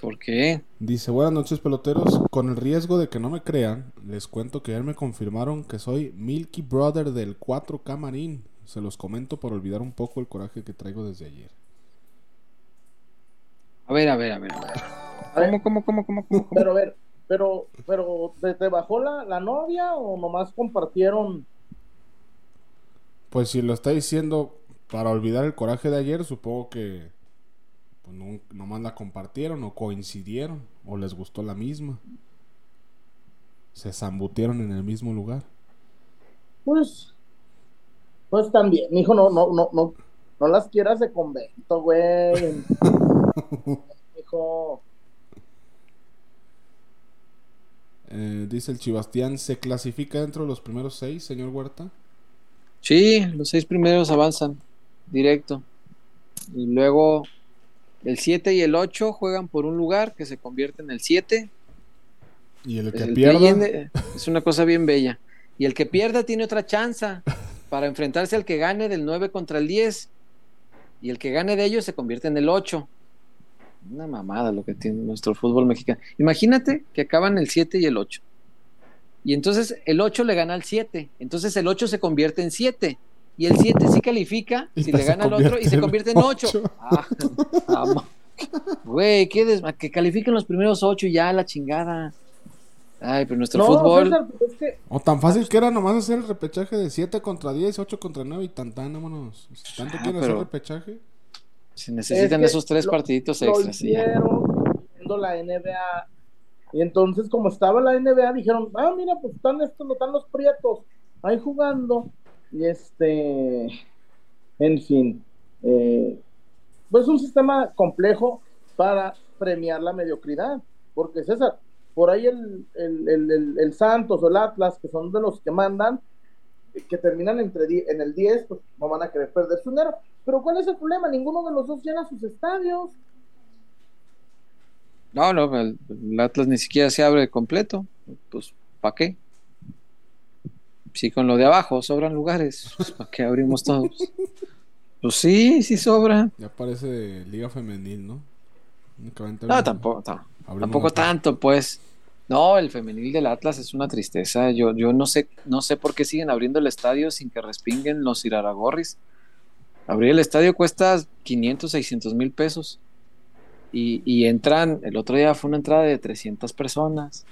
¿Por qué? Dice, buenas noches peloteros, con el riesgo de que no me crean, les cuento que ayer me confirmaron que soy Milky Brother del 4K Marín. Se los comento por olvidar un poco el coraje que traigo desde ayer. A ver, a ver, a ver. a ver. A ver, ¿Cómo, cómo, cómo, cómo, cómo? cómo? pero a ver, pero, pero ¿te, te bajó la, la novia o nomás compartieron? Pues si lo está diciendo para olvidar el coraje de ayer, supongo que pues, no, nomás la compartieron o coincidieron o les gustó la misma. Se zambutieron en el mismo lugar. Pues, pues también, mijo, no, no, no, no, no las quieras de convento, güey. [laughs] Mijo, Eh, dice el Chibastián, ¿se clasifica dentro de los primeros seis, señor Huerta? Sí, los seis primeros avanzan directo. Y luego el 7 y el 8 juegan por un lugar que se convierte en el 7. Y el que El pierda, es una cosa bien bella. Y el que pierda tiene otra chance para enfrentarse al que gane del 9 contra el 10. Y el que gane de ellos se convierte en el 8. Una mamada lo que tiene nuestro fútbol mexicano. Imagínate que acaban el 7 y el 8. Y entonces el 8 le gana al 7. Entonces el 8 se convierte en 7. Y el 7 sí califica Y si se le gana al otro y se convierte en en 8. Ah. Güey, ¿qué des- que califiquen los primeros 8 y ya la chingada. Ay, pero nuestro no, fútbol. César, pues es que O tan fácil que era nomás hacer el repechaje de 7 contra 10, 8 contra 9 y tan tan, vámonos. Si tanto Ah, quieren pero- hacer repechaje. Se necesitan Es que esos tres lo- partiditos lo extras. sí, ya. hicieron viendo la NBA. Y entonces, como estaba la NBA, dijeron, ah, mira, pues están estos, están los prietos ahí jugando. Y este, en fin, eh, pues un sistema complejo para premiar la mediocridad. Porque César, por ahí el, el, el, el- Santos o el Atlas, que son de los que mandan, que terminan entre en el 10, pues no van a querer perder su dinero. Pero ¿cuál es el problema? Ninguno de los dos llena sus estadios. No, no, el Atlas ni siquiera se abre completo. Pues, ¿para qué? Si con lo de abajo sobran lugares, pues, ¿para qué abrimos todos? Pues sí, sí sobra. Ya parece Liga Femenil, ¿no? Únicamente No, tampoco, tampoco tanto, pues. No, el femenil del Atlas es una tristeza. Yo, yo no sé, no sé por qué siguen abriendo el estadio sin que respinguen los iraragorris. Abrir el estadio cuesta 500, 600 mil pesos. Y, y entran, el otro día fue una entrada de 300 personas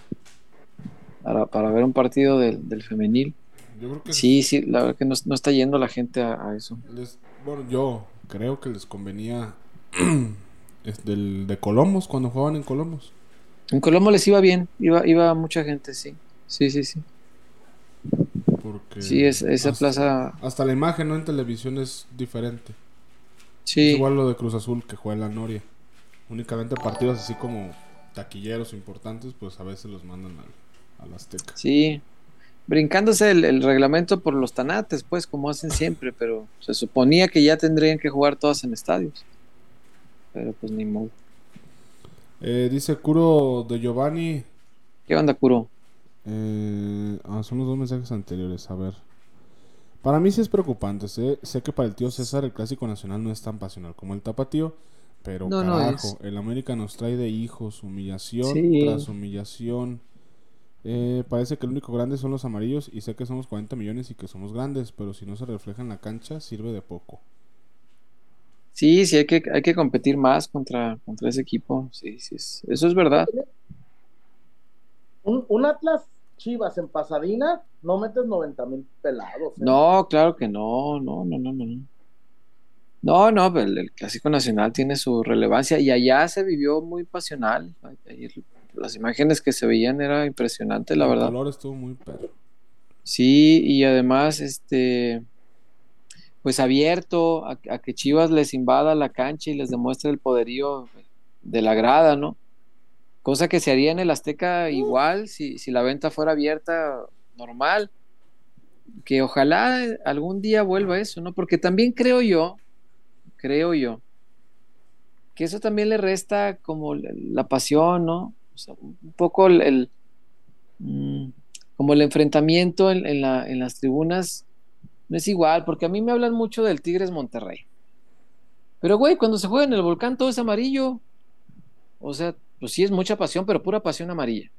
para, para ver un partido del, del femenil. Yo creo que Sí, sí, la verdad que no, no está yendo la gente a, a eso. les- bueno, yo creo que les convenía [clears throat] es del, de Colomos cuando jugaban en Colomos. En Colombo les iba bien, iba, iba mucha gente, sí. Sí, sí, sí. Porque Sí, es, esa hasta, plaza, hasta la imagen ¿no? en televisión es diferente. sí. Es igual lo de Cruz Azul que juega en la Noria. Únicamente partidos así como taquilleros importantes, pues a veces los mandan al, al Azteca. Sí, brincándose el, el reglamento por los tanates, pues como hacen siempre, pero se suponía que ya tendrían que jugar todas en estadios. Pero pues ni modo. Eh, dice Curo de Giovanni. ¿Qué onda, Kuro? eh, ah, son los dos mensajes anteriores. A ver. Para mí sí es preocupante. Sé, sé que para el tío César el clásico nacional no es tan pasional como el tapatío. Pero No, carajo, el América nos trae de hijos humillación Sí. tras humillación. Eh, parece que el único grande son los amarillos y sé que somos 40 millones y que somos grandes, pero si no se refleja en la cancha sirve de poco. Sí, sí, hay que, hay que competir más contra, contra ese equipo. Sí, sí, es- eso es verdad. Un, un Atlas Chivas en Pasadena, no metes 90 mil pelados. ¿eh? No, claro que no, no, no, no, no. no. No, el, el Clásico Nacional tiene su relevancia y allá se vivió muy pasional. Ayer las imágenes que se veían era impresionante, la El verdad. color estuvo muy perro. Sí, y además, este, pues abierto a, a que Chivas les invada la cancha y les demuestre el poderío de la grada, ¿no? Cosa que se haría en el Azteca igual si, si la venta fuera abierta normal. Que ojalá algún día vuelva eso, ¿no? Porque también creo yo, creo yo, que eso también le resta como la, la pasión, ¿no? Un poco el, mm, como el enfrentamiento en, en, la, en, las tribunas no es igual, porque a mí me hablan mucho del Tigres Monterrey. Pero, güey, cuando se juega en el volcán todo es amarillo. O sea, pues sí es mucha pasión, pero pura pasión amarilla.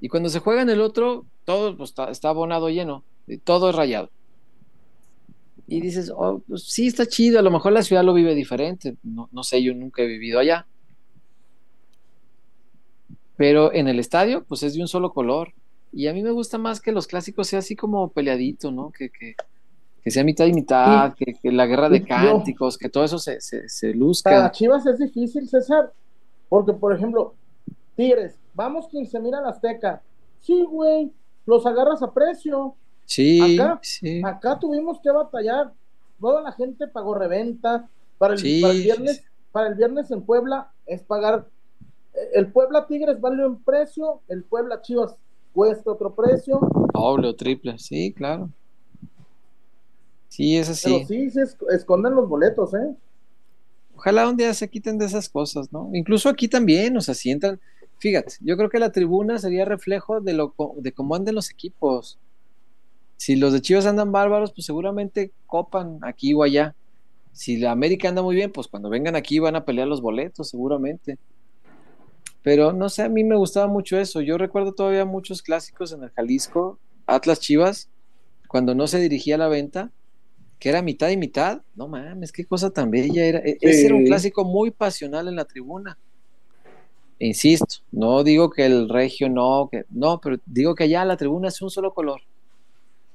Y cuando se juega en el otro, todo pues, está, abonado lleno, todo es rayado. Y dices, oh, pues sí, está chido, a lo mejor la ciudad lo vive diferente, no sé, yo nunca he vivido allá. Pero en el estadio, pues es de un solo color. Y a mí me gusta más que los clásicos sea así como peleadito, ¿no? Que, que, que sea mitad y mitad, sí. que, que, la guerra de cánticos, que todo eso se, se, se luzca. Para Chivas es difícil, César, porque, por ejemplo, Tigres, vamos 15 mil a la Azteca. Sí, güey, los agarras a precio. Sí, acá, sí. acá tuvimos que batallar. Toda la gente pagó reventa. Para el, sí, para el viernes, para el viernes en Puebla es pagar. El Puebla Tigres vale un precio, el Puebla Chivas cuesta otro precio. Doble o triple, sí, claro. Sí, es así. Pero sí, se esconden los boletos, ¿eh? Ojalá un día se quiten de esas cosas, ¿no? Incluso aquí también, o sea, si entran, fíjate, yo creo que la tribuna sería reflejo de lo de cómo anden los equipos. Si los de Chivas andan bárbaros, pues seguramente copan aquí o allá. Si la América anda muy bien, pues cuando vengan aquí van a pelear los boletos, seguramente. Pero no sé, a mí me gustaba mucho eso. Yo recuerdo todavía muchos clásicos en el Jalisco, Atlas Chivas, cuando no se dirigía a la venta, que era mitad y mitad. No mames, qué cosa tan bella era. Sí. Ese era un clásico muy pasional en la tribuna. E insisto, no digo que el regio no, que no, pero digo que allá la tribuna es un solo color.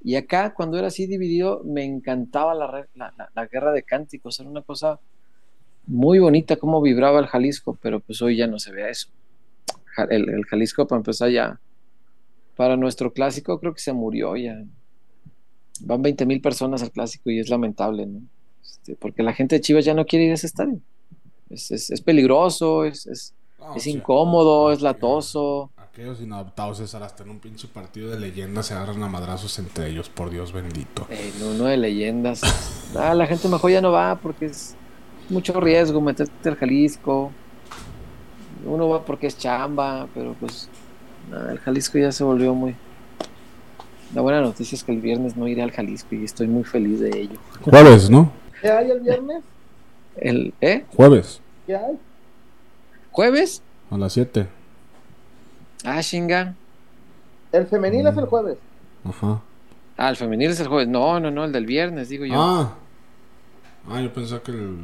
Y acá, cuando era así dividido, me encantaba la, la, la, la guerra de cánticos. Era una cosa muy bonita cómo vibraba el Jalisco, pero pues hoy ya no se ve eso. El, el, Jalisco, para empezar, ya para nuestro clásico, creo que se murió ya. Van 20 mil personas al clásico y es lamentable, ¿no? Este, porque la gente de Chivas ya no quiere ir a ese estadio. Es, es, es peligroso, es, es, No, sea, incómodo, es latoso. Aquellos inadaptados, César, hasta en un pinche partido de leyendas se agarran a madrazos entre ellos, por Dios bendito. En uno de leyendas. Ah, la gente mejor ya no va porque es mucho riesgo meterte al Jalisco. Uno va porque es chamba, pero pues el Jalisco ya se volvió muy. La buena noticia es que el viernes no iré al Jalisco y estoy muy feliz de ello. Jueves, ¿no? ¿Qué hay el viernes? El, ¿Eh? Jueves, ¿Qué hay? ¿Jueves? a las 7. Ah, chinga. El femenil Mm. es el jueves. Ajá. Ah, el femenil es el jueves. No, no, no, el del viernes, digo yo. Ah. Ah, yo pensaba que el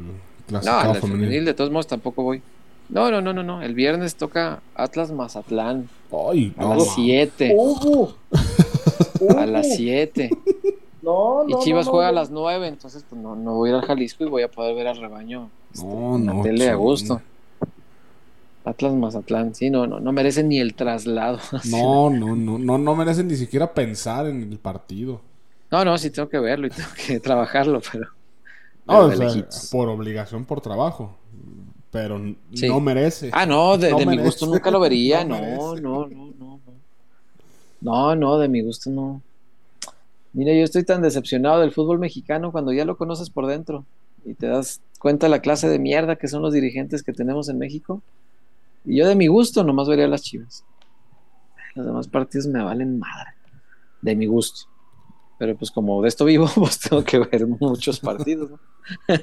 clásico no, el del femenil. femenil, de todos modos, tampoco voy. No, no, no, no, no. El viernes toca Atlas Mazatlán. Ay, A no, las ma. 7. Ubu. A las 7. No, Y. Chivas no, juega a las 9, entonces pues no, no voy a ir al Jalisco y voy a poder ver al rebaño este, No, en la no, tele a gusto. Atlas Mazatlán, sí, no, no, no merece ni el traslado. [laughs] No, no, no, no, no merecen ni siquiera pensar en el partido. No, no, sí tengo que verlo y tengo que [laughs] trabajarlo, pero. No, pero o de sea, lejitos. por obligación, por trabajo. Pero Sí. no merece. Ah, no, de, No de mi gusto nunca lo [laughs] vería. No no, no, no, no. No, no, de mi gusto no. Mira, yo estoy tan decepcionado del fútbol mexicano cuando ya lo conoces por dentro y te das cuenta la clase de mierda que son los dirigentes que tenemos en México. Y yo de mi gusto nomás vería las chivas. Los demás partidos me valen madre. De mi gusto. Pero pues como de esto vivo, [laughs] pues tengo que ver muchos partidos, ¿no? [laughs]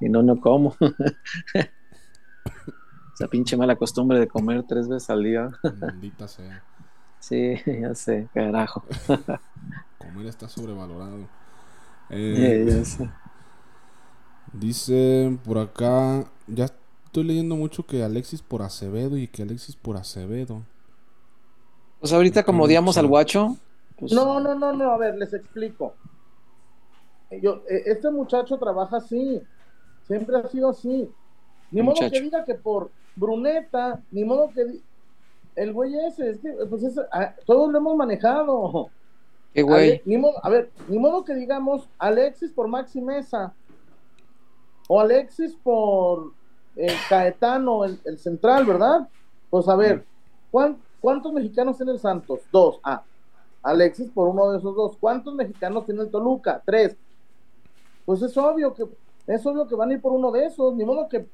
si no, no como. [laughs] Esa pinche mala costumbre de comer tres veces al día. Maldita sea. Sí, ya sé, carajo. Comer está sobrevalorado. Eh, ya sé. Dice por acá, ya estoy leyendo mucho que Alexis por Acevedo y que Alexis por Acevedo. Pues ahorita como odiamos al guacho, pues, No, no, no, no, a ver, les explico. Eh, Yo, eh, este muchacho trabaja así, siempre ha sido así. Ni ¿Qué modo muchacho? que diga que por Bruneta, ni modo que el güey ese, es que, pues es, ah, todos lo hemos manejado. Qué güey. Ale- ni modo- a ver, ni modo que digamos Alexis por Maxi Mesa o Alexis por eh, Caetano, el, el central, ¿verdad? Pues a ver, ¿cuán- ¿cuántos mexicanos tiene el Santos? Dos. Ah, Alexis por uno de esos dos. ¿Cuántos mexicanos tiene el Toluca? Tres. Pues es obvio que es obvio que van a ir por uno de esos, ni modo que,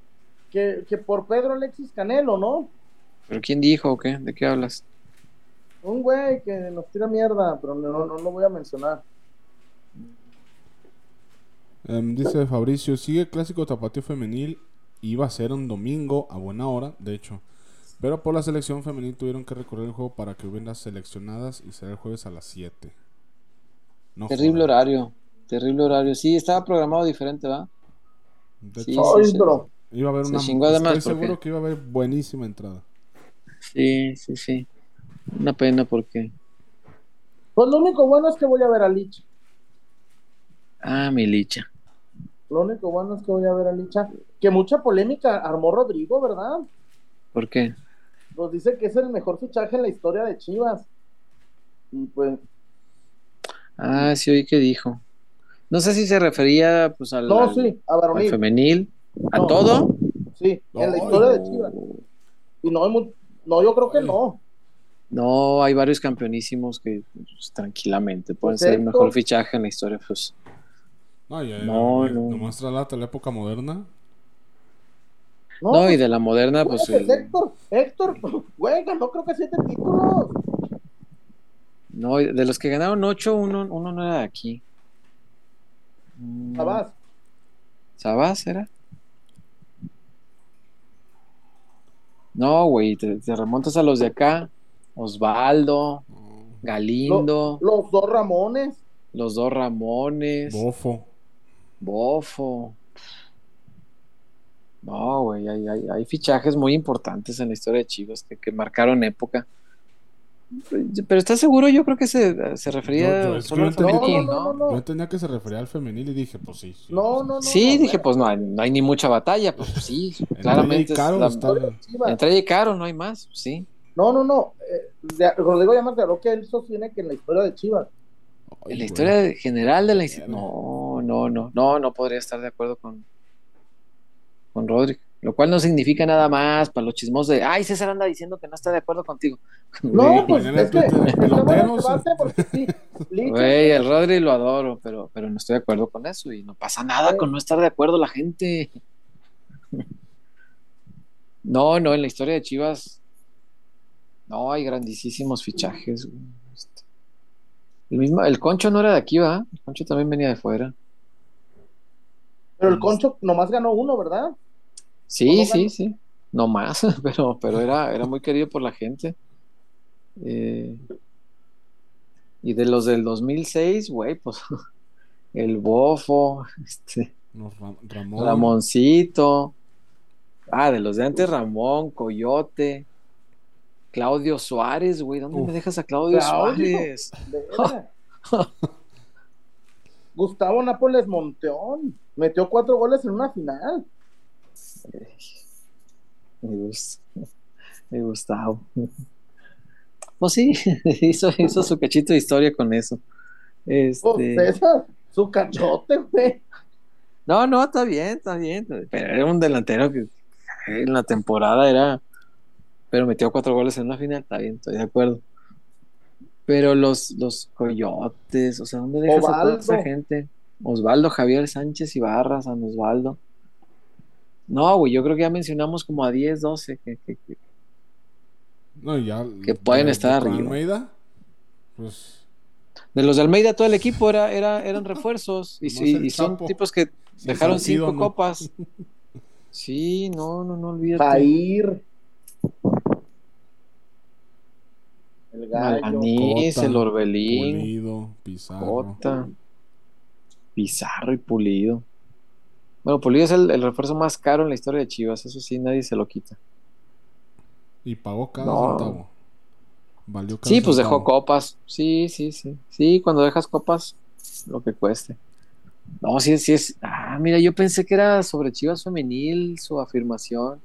que, que por Pedro Alexis Canelo, ¿no? ¿Pero quién dijo o qué? ¿De qué hablas? Un güey que nos tira mierda, pero no, no lo voy a mencionar. Em, dice Fabricio, sigue clásico tapatío femenil. Iba a ser un domingo a buena hora, de hecho. Pero por la selección femenil tuvieron que recorrer el juego para que hubieran seleccionadas y será el jueves a las 7. No Terrible horario. Terrible horario. Sí, estaba programado diferente, ¿va? De Sí, hecho, sí. pero iba a haber Se una. chingó además estoy porque- seguro que iba a haber buenísima entrada. Sí, sí, sí. Una pena porque. pues lo único bueno es que voy a ver a Lich. Ah, mi licha. Lo único bueno es que voy a ver a Licha. Que mucha polémica armó Rodrigo, ¿verdad? ¿Por qué? Pues dice que es el mejor fichaje en la historia de Chivas. Y pues, Ah, sí, oí que dijo. No sé si se refería pues al, no, al- sí, a al varonil. femenil. ¿A No. todo? Sí, en la historia de Chivas. Y no, no, yo creo que no. No, hay varios campeonísimos que pues, tranquilamente pueden ser el mejor fichaje en la historia. Pues No, ya, ya, No, no. nomás la época moderna. No, no, y pues, de la moderna, pues el- Héctor, Héctor, [laughs] güey, ganó creo que siete títulos. no, de los que ganaron ocho, uno, uno no era de aquí. Mm, Sabás. ¿Sabás era? No, güey, te, te remontas a los de acá. Osvaldo, Galindo, Los dos Ramones. los dos Ramones, Bofo. Bofo. No, güey, hay, hay, hay fichajes muy importantes en la historia de Chivas que, que marcaron época. Pero ¿estás seguro? Yo creo que se, se refería Yo- solo al femenil, No, no, ¿no? Yo entendía que se refería al femenil y dije, pues sí. sí. No, no, no. Sí, no, dije, pues no hay, no hay ni mucha batalla, pues [laughs] sí, Entre claramente. ella y Caro es la- está- Chivas. entre ella y Caro no hay más, sí. No, no, no. Eh, de- Rodrigo ya me aclaró que él sostiene que en la historia de Chivas. Ay, En la güey. historia general de la. No, no, no, no, no podría estar de acuerdo con, con Rodri. Lo cual no significa nada más para los chismos de, ay, César anda diciendo que no está de acuerdo contigo. [laughs] No, pues es que, [laughs] Güey, el Rodri lo adoro, pero, pero no estoy de acuerdo con eso y no pasa nada con no estar de acuerdo la gente. [laughs] No, no, en la historia de Chivas no hay grandísimos fichajes. Este, El mismo, el Concho no era de aquí, ¿va? El Concho también venía de fuera. Pero el Concho nomás ganó uno, ¿verdad? Sí, ¿Cómo sí, sí. No más, [laughs] pero, pero era, era muy querido por la gente. Eh, y de los del 2006, güey, pues [laughs] el Bofo, [laughs] este, Ra- Ramón. Ramoncito. Ah, de los de antes, Ramón, Coyote, Claudio Suárez, güey. ¿Dónde Uf. me dejas a Claudio, Claudio. Suárez? Gustavo Nápoles Monteón metió cuatro goles en una final. Me gusta. Me gustaba. Pues sí, [laughs] hizo, hizo su cachito de historia con eso. Pues Este, César, su cachote, güey. no, no, está bien, está bien. Pero era un delantero que en la temporada era. Pero metió cuatro goles en una final, está bien, estoy de acuerdo. Pero los, los coyotes, o sea, ¿dónde dejas a toda esa gente? Osvaldo, Javier Sánchez Ibarra, San Osvaldo. No, güey, yo creo que ya mencionamos como a 10, 12 que, que- que- No, ya. Que pueden estar arriba. Almeida, pues. De los de Almeida, todo el equipo era, era, eran [laughs] refuerzos. Y, son tipos que sí, dejaron Salcido, cinco ¿no? copas. Sí, no, no, no olvídate. Jair. El gallo. Cota, el Orbelín, Pulido, Pizarro. Cota, Pizarro y Pulido. Bueno, Pulido es el, el refuerzo más caro en la historia de Chivas. Eso sí, nadie se lo quita. Y pagó cada No. centavo. Valió cada Sí, pues dejó copas. Sí, sí, sí. Sí, cuando dejas copas, lo que cueste. No, sí, sí es. Ah, mira, yo pensé que era sobre Chivas Femenil su afirmación.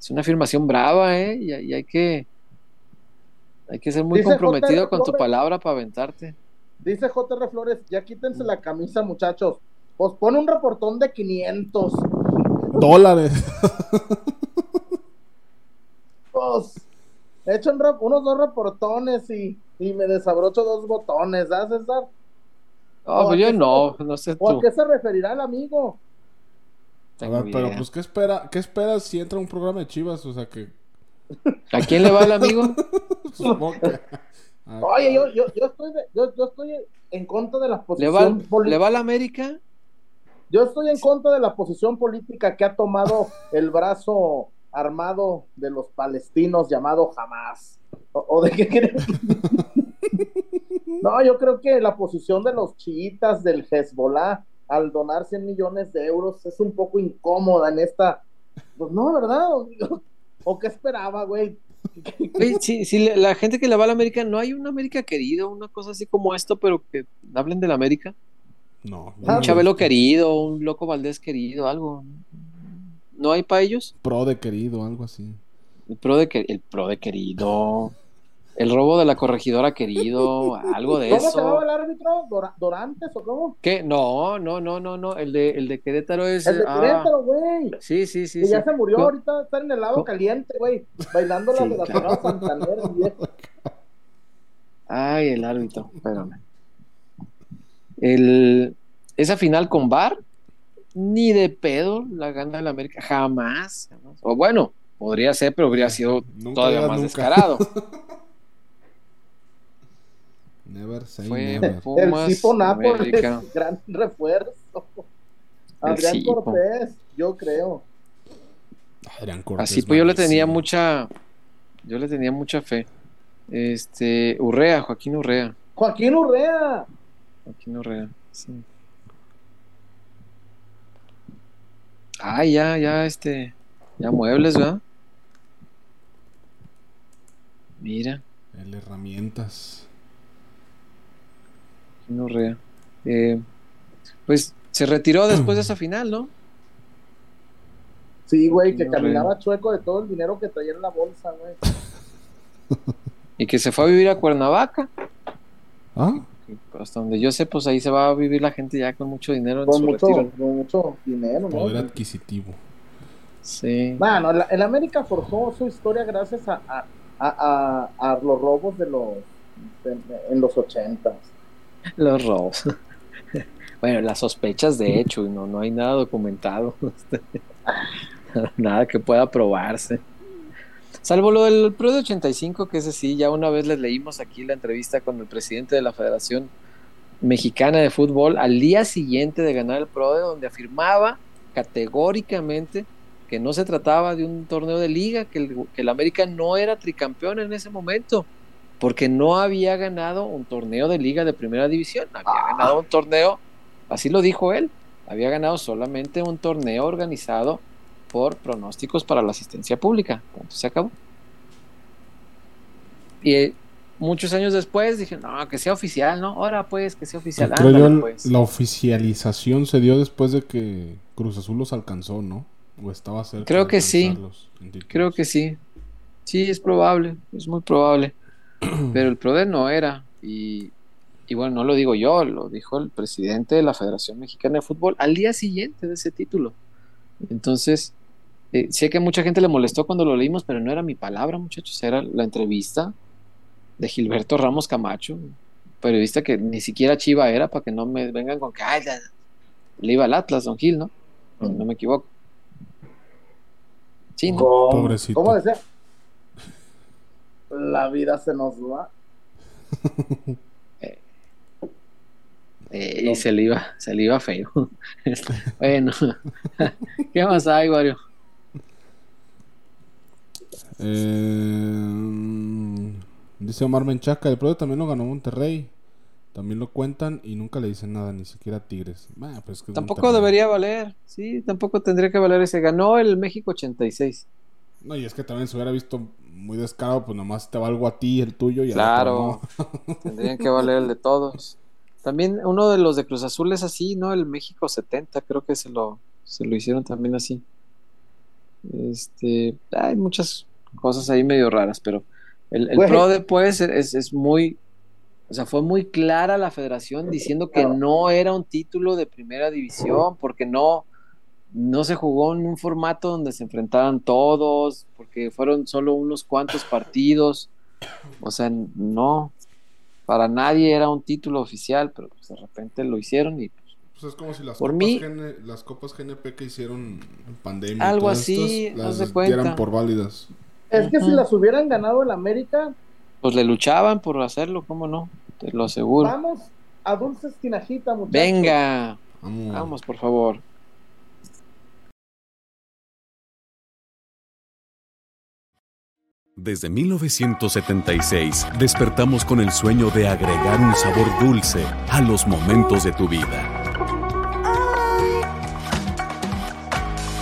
Es una afirmación brava, ¿eh? Y, y hay que Hay que ser muy Dice comprometido con tu palabra para aventarte. Dice JR Flores, ya quítense la camisa, muchachos. Pues pone un reportón de 500. Dólares. Pues, echo un rep- unos dos reportones y, y me desabrocho dos botones, ¿ah, César? No, ¿O pues a yo no, no sé ¿O a tú. qué se referirá el amigo? A ver, pero pues ¿qué espera, qué esperas si entra un programa de Chivas? O sea que [laughs] ¿A quién le va el amigo? [laughs] supongo que Oye, yo, yo, yo, estoy de- yo, yo estoy en contra de la ¿Le posición va, ¿Le va a la América? Yo estoy en contra de la posición política que ha tomado el brazo armado de los palestinos llamado Hamas. ¿O, de qué creen? No, yo creo que la posición de los chiitas del Hezbollah al donar 100 millones de euros es un poco incómoda en esta. Pues no, ¿verdad? ¿O, qué esperaba, güey? Sí, sí, la gente que le va a la América, ¿no hay una América querido, una cosa así como esto, pero que hablen de la América? No. Ah, Un Chabelo querido, un Loco Valdés querido, algo. ¿No hay para ellos? Pro de querido, algo así. El pro de, que- el pro de querido, el robo de la corregidora querido, algo de [laughs] ¿Cómo se eso. llamaba el árbitro? ¿Dora- ¿Dorantes o cómo? ¿Qué? No, no, no, no, no. El de, el de Querétaro es. El de ah, Querétaro, güey. sí, sí, sí. que sí. ya se murió, ahorita está en el lado caliente, güey, bailando Sí, de la claro. Viejo. Ay, el árbitro, espérame. El, esa final con VAR, ni de pedo la gana el América, jamás, jamás. O bueno, podría ser, pero habría sido Nunca todavía más nunca. descarado. [laughs] Never say Fue never. El Pumas, Cipo Nápoles, América. [laughs] gran refuerzo. El Adrián. Cortés, yo creo. Adrián Cortés, Así pues yo le tenía mucha, yo le tenía mucha fe. Este, Urrea, Joaquín Urrea, Joaquín Urrea. Joaquín Urrea, sí. Ah, ya, ya, este, ya muebles, ¿verdad? Mira. El herramientas. Joaquín Urrea. Eh, pues se retiró después de esa [clears throat] final, ¿no? Sí, güey, que caminaba chueco de todo el dinero que traía en la bolsa, güey. [laughs] Y que se fue a vivir a Cuernavaca. ¿Ah? Hasta donde yo sé, pues ahí se va a vivir la gente ya con mucho dinero en Con su mucho, retiro. con mucho dinero, ¿no? Poder adquisitivo. Sí. Bueno, el, el América forjó su historia gracias a, a, a, a- a los robos de los de- en los ochentas. [laughs] Los robos. [laughs] Bueno, las sospechas de hecho, no, no hay nada documentado. [laughs] nada que pueda probarse. Salvo lo del Pro de 85, que ese sí, ya una vez les leímos aquí la entrevista con el presidente de la Federación Mexicana de Fútbol al día siguiente de ganar el Pro, de donde afirmaba categóricamente que no se trataba de un torneo de liga, que el, que el América no era tricampeón en ese momento, porque no había ganado un torneo de liga de primera división, había ganado un torneo, así lo dijo él, había ganado solamente un torneo organizado por pronósticos para la asistencia pública. Punto, se acabó. Y eh, muchos años después dije, no, que sea oficial, ¿no? Ahora pues, que sea oficial. Creo Ándale, pues. la oficialización se dio después de que Cruz Azul los alcanzó, ¿no? O estaba cerca Creo que sí. Creo que sí. Sí, es probable, es muy probable. [clears throat] Pero el PRODE no era. Y, y bueno, no lo digo yo, lo dijo el presidente de la Federación Mexicana de Fútbol al día siguiente de ese título. Entonces, eh, sé que mucha gente le molestó cuando lo leímos, pero no era mi palabra, muchachos, era la entrevista de Gilberto Ramos Camacho, periodista que ni siquiera Chiva era, para que no me vengan con que "Ay, la- le iba al Atlas, don Gil, ¿no? No me equivoco. Sí, ¿no? ¿Cómo, Pobrecito. ¿Cómo decía? [laughs] La vida se nos va. [laughs] Eh, y se le iba, se le iba feo. [laughs] bueno, ¿qué más hay, Wario? Eh, dice Omar Menchaca, el Pro también lo ganó Monterrey. También lo cuentan y nunca le dicen nada, ni siquiera Tigres. Bah, pues es que es Tampoco debería valer, sí, tampoco tendría que valer ese. Ganó el México 86. No, y es que también se hubiera visto muy descarado, pues nomás te valgo a ti el tuyo y Claro, otro no. [laughs] tendrían que valer el de todos. También uno de los de Cruz Azul es así, ¿no? El México 70, creo que se lo, se lo hicieron también así. Este, hay muchas cosas ahí medio raras, pero El, el pro después es, es muy, o sea, fue muy clara la federación diciendo que no era un título de primera división, porque no, no se jugó en un formato donde se enfrentaran todos, porque fueron solo unos cuantos partidos. O sea, no, para nadie era un título oficial, pero pues de repente lo hicieron y pues, Pues es como si las Por copas, mí- GN las copas GNP que hicieron en pandemia. Algo así, estas, de las cuenta. dieran por válidas. Es que si las hubieran ganado el América, pues le luchaban por hacerlo, ¿cómo no? Te lo aseguro. vamos a Dulces Tinajita, muchachos. Venga, Vamos. vamos, por favor. Desde 1976 despertamos con el sueño de agregar un sabor dulce a los momentos de tu vida.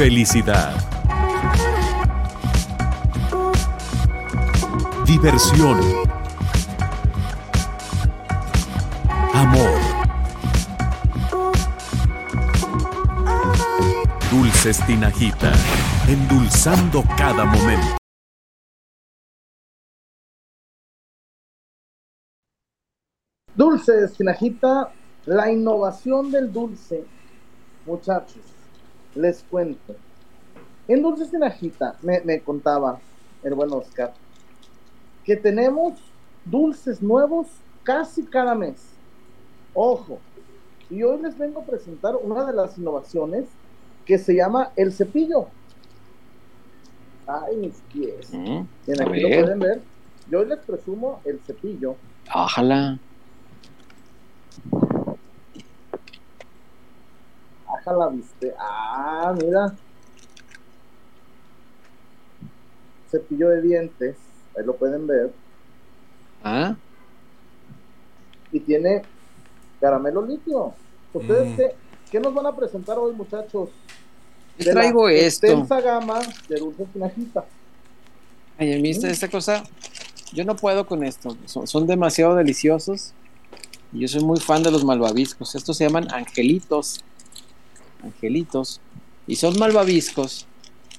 Felicidad. Diversión. Amor. Dulces Tinajita, endulzando cada momento. Dulces Tinajita, la innovación del dulce. Muchachos, les cuento. En Dulces Tinajita me, me contaba el buen Oscar que tenemos dulces nuevos casi cada mes. Ojo, y hoy les vengo a presentar una de las innovaciones que se llama el cepillo. Ay, mis pies. Mm, a aquí lo pueden ver. Yo hoy les presumo el cepillo. Ojalá. Ajá, la viste. Ah, mira. Cepillo de dientes. Ahí lo pueden ver. ¿Ah? Y tiene caramelo líquido. ¿Ustedes Mm. qué, qué nos van a presentar hoy, muchachos? De la traigo esto. extensa gama de dulces tinajita. Ay, a mí esta, esta cosa, yo no puedo con esto. Son, son demasiado deliciosos. Y yo soy muy fan de los malvaviscos. Estos se llaman angelitos. Angelitos. Y son malvaviscos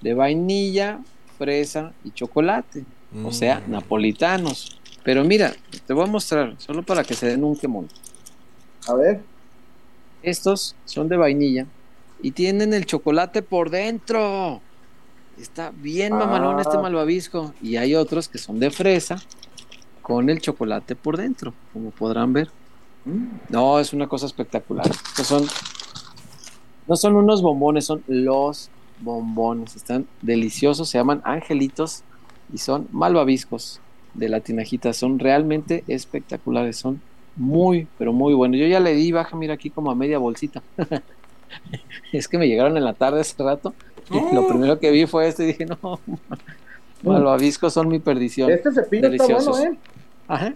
de vainilla, fresa y chocolate. O sea, Mm. napolitanos. Pero mira, te voy a mostrar, solo para que se den un quemón. A ver. Estos son de vainilla y tienen el chocolate por dentro. Está bien mamalón Ah. este malvavisco. Y hay otros que son de fresa con el chocolate por dentro, como podrán ver. No, es una cosa espectacular. Estos son, no son unos bombones, son los bombones. Están deliciosos, se llaman angelitos y son malvaviscos de la tinajita. Son realmente espectaculares, son muy, pero muy buenos. Yo ya le di baja, mira aquí como a media bolsita. [laughs] es que me llegaron en la tarde hace rato y lo primero que vi fue este y dije, no, [laughs] malvaviscos son mi perdición. Este cepillo está Deliciosos. bueno, ¿eh? Ajá.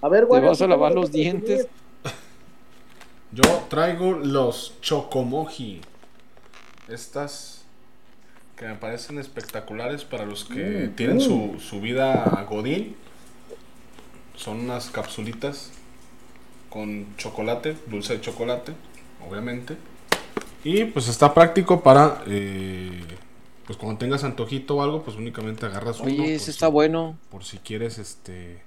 A ver, Te güey. vas a ¿qué lavar los dientes. Yo traigo los chocomoji. Estas que me parecen espectaculares para los que Mm, tienen mm. su, su vida a godín. Son unas capsulitas con chocolate, dulce de chocolate, obviamente. Y pues está práctico para, eh, pues cuando tengas antojito o algo, pues únicamente agarras uno. Oye, ese si- está bueno. por si quieres, este,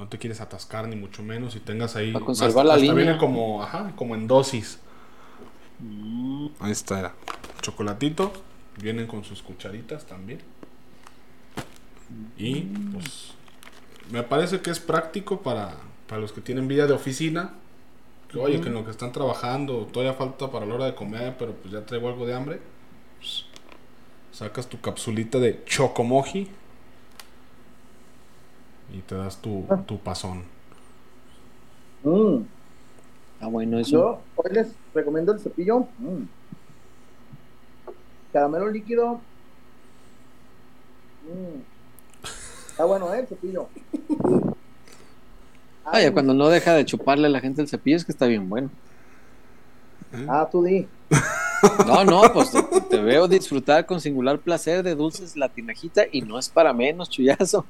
no te quieres atascar ni mucho menos y tengas ahí. Para conservar la línea. viene como, ajá, como en dosis. Mm, Ahí está. chocolatito. Vienen con sus cucharitas también. Y pues me parece que es práctico para, para los que tienen vida de oficina. Que, oye, que en lo que están trabajando todavía falta para la hora de comer, pero pues ya traigo algo de hambre. pues, sacas tu capsulita de chocomoji y te das tu, tu pasón. Mm. Ah, bueno, eso. Yo hoy les recomiendo el cepillo. Mm. Caramelo líquido. Mm. Está bueno, ¿eh? El cepillo. Vaya, Ay, cuando no deja de chuparle a la gente el cepillo es que está bien bueno. Ah, tú di. No, no, pues te, te veo disfrutar con singular placer de dulces latinajita y no es para menos, chullazo.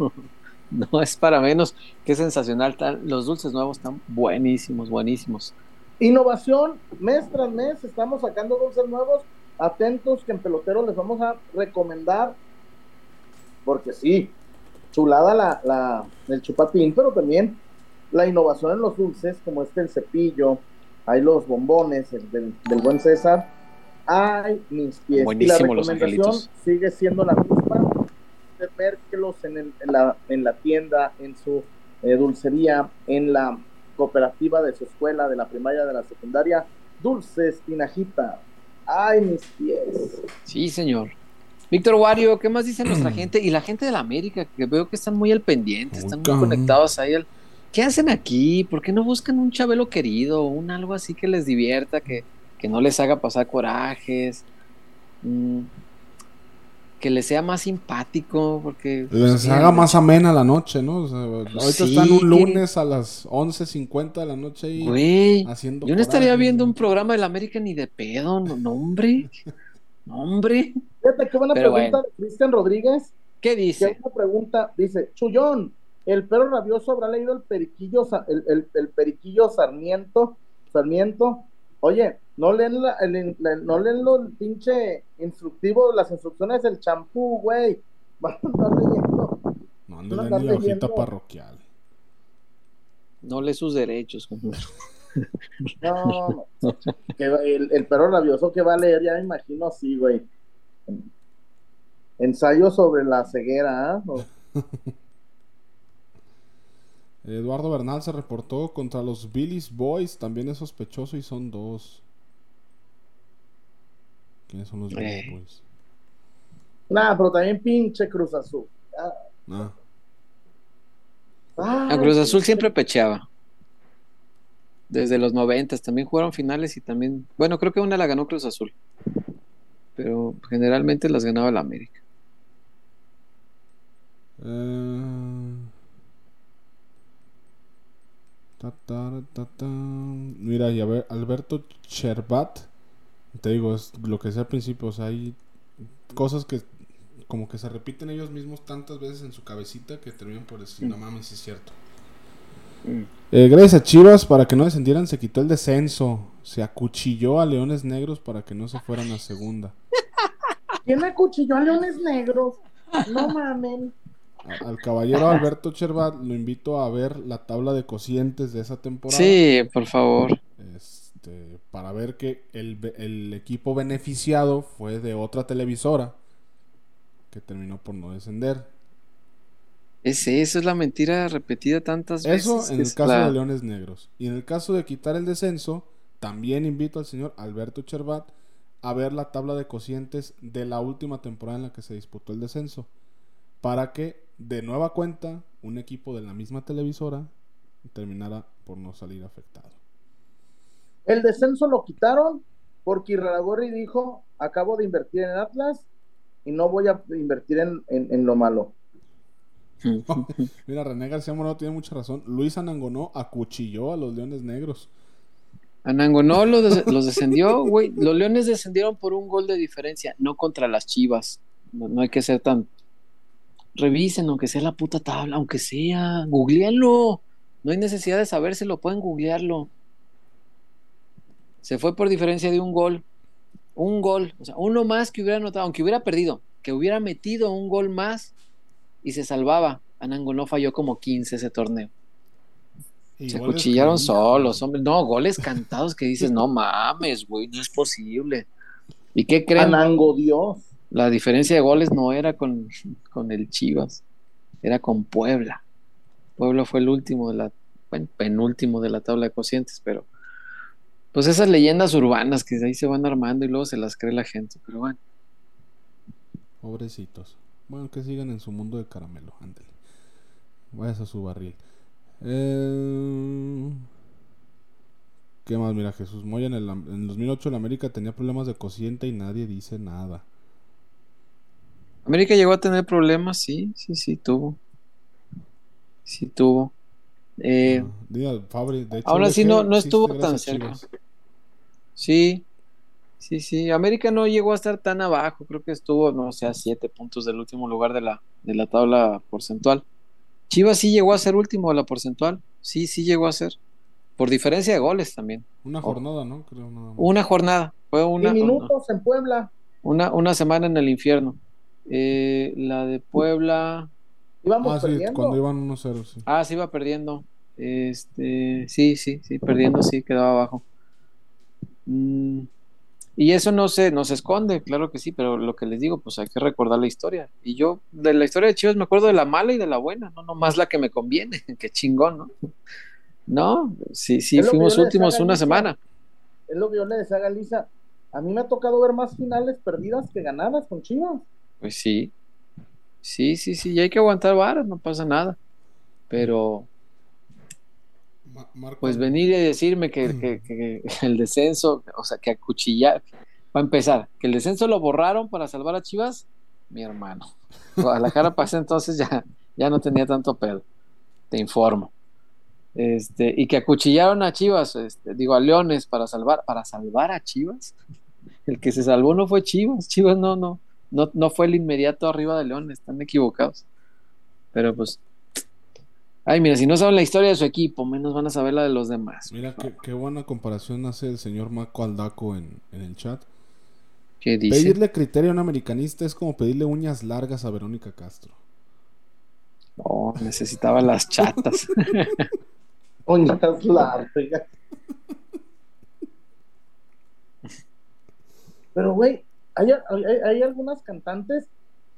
[laughs] No es para menos. Qué sensacional. Tan- los dulces nuevos están buenísimos, buenísimos. Innovación, mes tras mes, estamos sacando dulces nuevos. Atentos que en pelotero les vamos a recomendar. Porque sí, chulada la, la, el chupatín, pero también la innovación en los dulces, como este el cepillo, hay los bombones el del, del buen César. Ay, mis pies. Buenísimo y la los recomendación angelitos. sigue siendo la misma. De verlos en, el- en, la, en la tienda, en su eh, dulcería, en la cooperativa de su escuela, de la primaria, de la secundaria. Dulces Tinajita. Ay, mis pies. Sí, señor. Víctor Wario, ¿qué más dice nuestra [clears throat] gente? Y la gente de la América, que veo que están muy al pendiente, están muy conectados ahí. al- ¿Qué hacen aquí? ¿Por qué no buscan un chabelo querido? Un algo así que les divierta, que, que no les haga pasar corajes. Mm, que les sea más simpático, porque... Les pues, haga más amena la noche, ¿no? O sea, ahorita Sí, están un que- lunes a las 11.50 de la noche ahí Güey, haciendo yo no estaría viendo un programa de la América ni de pedo, no, no, hombre. [laughs] No, hombre. Fíjate qué buena Pero pregunta bueno. de Cristian Rodríguez. ¿Qué Qué dice? buena pregunta. Dice, Chullón, el perro rabioso habrá leído el periquillo, el- el periquillo Sarmiento. Sarmiento. Oye, no leen, la, el- la- no leen lo- el pinche instructivo, las instrucciones del champú, güey. [laughs] Van a andar leyendo. No, ni la hojita parroquial. No lee sus derechos. No, [laughs] no. Que el, el perro rabioso que va a leer, ya me imagino así, güey. Ensayo sobre la ceguera, ¿ah? O- [laughs] Eduardo Bernal se reportó contra los Billy's Boys. También es sospechoso y son dos. ¿Quiénes son los Eh. Boys? Nah, pero también pinche Cruz Azul. Ah, Ah, A ay, Cruz Azul siempre pecheaba. Desde los noventas también jugaron finales y también, bueno, creo que una la ganó Cruz Azul. Pero generalmente las ganaba la América. eh, ta, ta, ta, ta. Mira, y a ver, Alberto Cherbat. Te digo, es lo que decía al principio. O sea, hay cosas que como que se repiten ellos mismos tantas veces en su cabecita que terminan por decir, no mames, es cierto. Mm. Eh, gracias a Chivas, para que no descendieran, se quitó el descenso. Se acuchilló a Leones Negros para que no se fueran a segunda. ¿Quién acuchilló a Leones Negros? No mamen. A- al caballero Alberto Chervat lo invito a ver la tabla de cocientes de esa temporada. Sí, por favor. Este, para ver que el, equipo beneficiado fue de otra televisora que terminó por no descender. Es eso, es la mentira repetida tantas Eso veces. en que el caso la- de Leones Negros. Y en el caso de quitar el descenso, también invito al señor Alberto Chervat a ver la tabla de cocientes de la última temporada en la que se disputó el descenso. Para que, de nueva cuenta, un equipo de la misma televisora terminara por no salir afectado. El descenso lo quitaron porque Iraragorri dijo, acabo de invertir en Atlas y no voy a invertir en, en- en lo malo. [laughs] Mira, René García Moreno tiene mucha razón. Luis Anangonó acuchilló a los Leones Negros. Anangonó lo des- los descendió, güey. Los Leones descendieron por un gol de diferencia, no contra las Chivas. No, no hay que ser tan. Revisen, aunque sea la puta tabla, aunque sea. Googleenlo. No hay necesidad de sabérselo, pueden googlearlo. Se fue por diferencia de un gol. Un gol. O sea, uno más que hubiera anotado, aunque hubiera perdido, que hubiera metido un gol más y se salvaba. Anangonó falló como 15 ese torneo. Y Se cuchillaron solos, hombre. No, goles cantados que dices, no mames, güey, no es posible. ¿Y qué creen? Anango Dios. La diferencia de goles no era con, con el Chivas, era con Puebla. Puebla fue el último de la, bueno, penúltimo de la tabla de cocientes, pero pues esas leyendas urbanas que ahí se van armando y luego se las cree la gente, pero bueno. Pobrecitos. Bueno, que sigan en su mundo de caramelo, ándale. Vayas a su barril. Eh... ¿Qué más? Mira, Jesús Moya en el en 2008 en América tenía problemas de cociente y nadie dice nada. América llegó a tener problemas, sí, sí, sí, tuvo. Sí, tuvo. Eh, Ah, diga, Fabri, de hecho, Ahora el sí no- no estuvo tan cerca. Sí, sí, sí. América no llegó a estar tan abajo, creo que estuvo, no sé, a siete puntos del último lugar de la, de la tabla porcentual. Chivas sí llegó a ser último de la porcentual, sí, sí llegó a ser. Por diferencia de goles también. Una jornada, ¿no? Creo nada más. Una jornada, fue una, Y minutos en Puebla. una, una semana en el infierno. Eh, la de Puebla. Íbamos Ah, sí, perdiendo. cuando iban 1-0, sí. Ah, se iba perdiendo. Este, sí, sí, sí, perdiendo, sí, quedaba abajo. Mm, y eso no se, no se esconde, claro que sí, pero lo que les digo, pues hay que recordar la historia. Y yo, de la historia de Chivas, me acuerdo de la mala y de la buena, no nomás la que me conviene, [laughs] qué chingón, ¿no? No, sí, sí, que fuimos últimos una semana. Es lo que yo le decía a Galicia. A mí me ha tocado ver más finales perdidas que ganadas con Chivas. Pues sí, sí, sí, sí, y hay que aguantar varas, no pasa nada. Pero, Ma- Marco- Pues venir y decirme que, que- [clears throat] que el descenso, o sea, que acuchillar, para empezar, que el descenso lo borraron para salvar a Chivas, mi hermano. Guadalajara ese entonces ya, ya no tenía tanto pedo, te informo. Este, y que acuchillaron a Chivas, este, digo, a Leones para salvar, para salvar a Chivas. El que se salvó no fue Chivas, Chivas no, no, no, no fue el inmediato arriba de Leones, están equivocados. Pero pues, ay, mira, si no saben la historia de su equipo, menos van a saber la de los demás. Mira qué, qué buena comparación hace el señor Marco Aldaco en, en el chat. ¿Qué dice? Pedirle criterio a un americanista es como pedirle uñas largas a Verónica Castro. No, necesitaba las chatas. [laughs] Uñas largas. [laughs] Pero, güey, hay, hay, hay algunas cantantes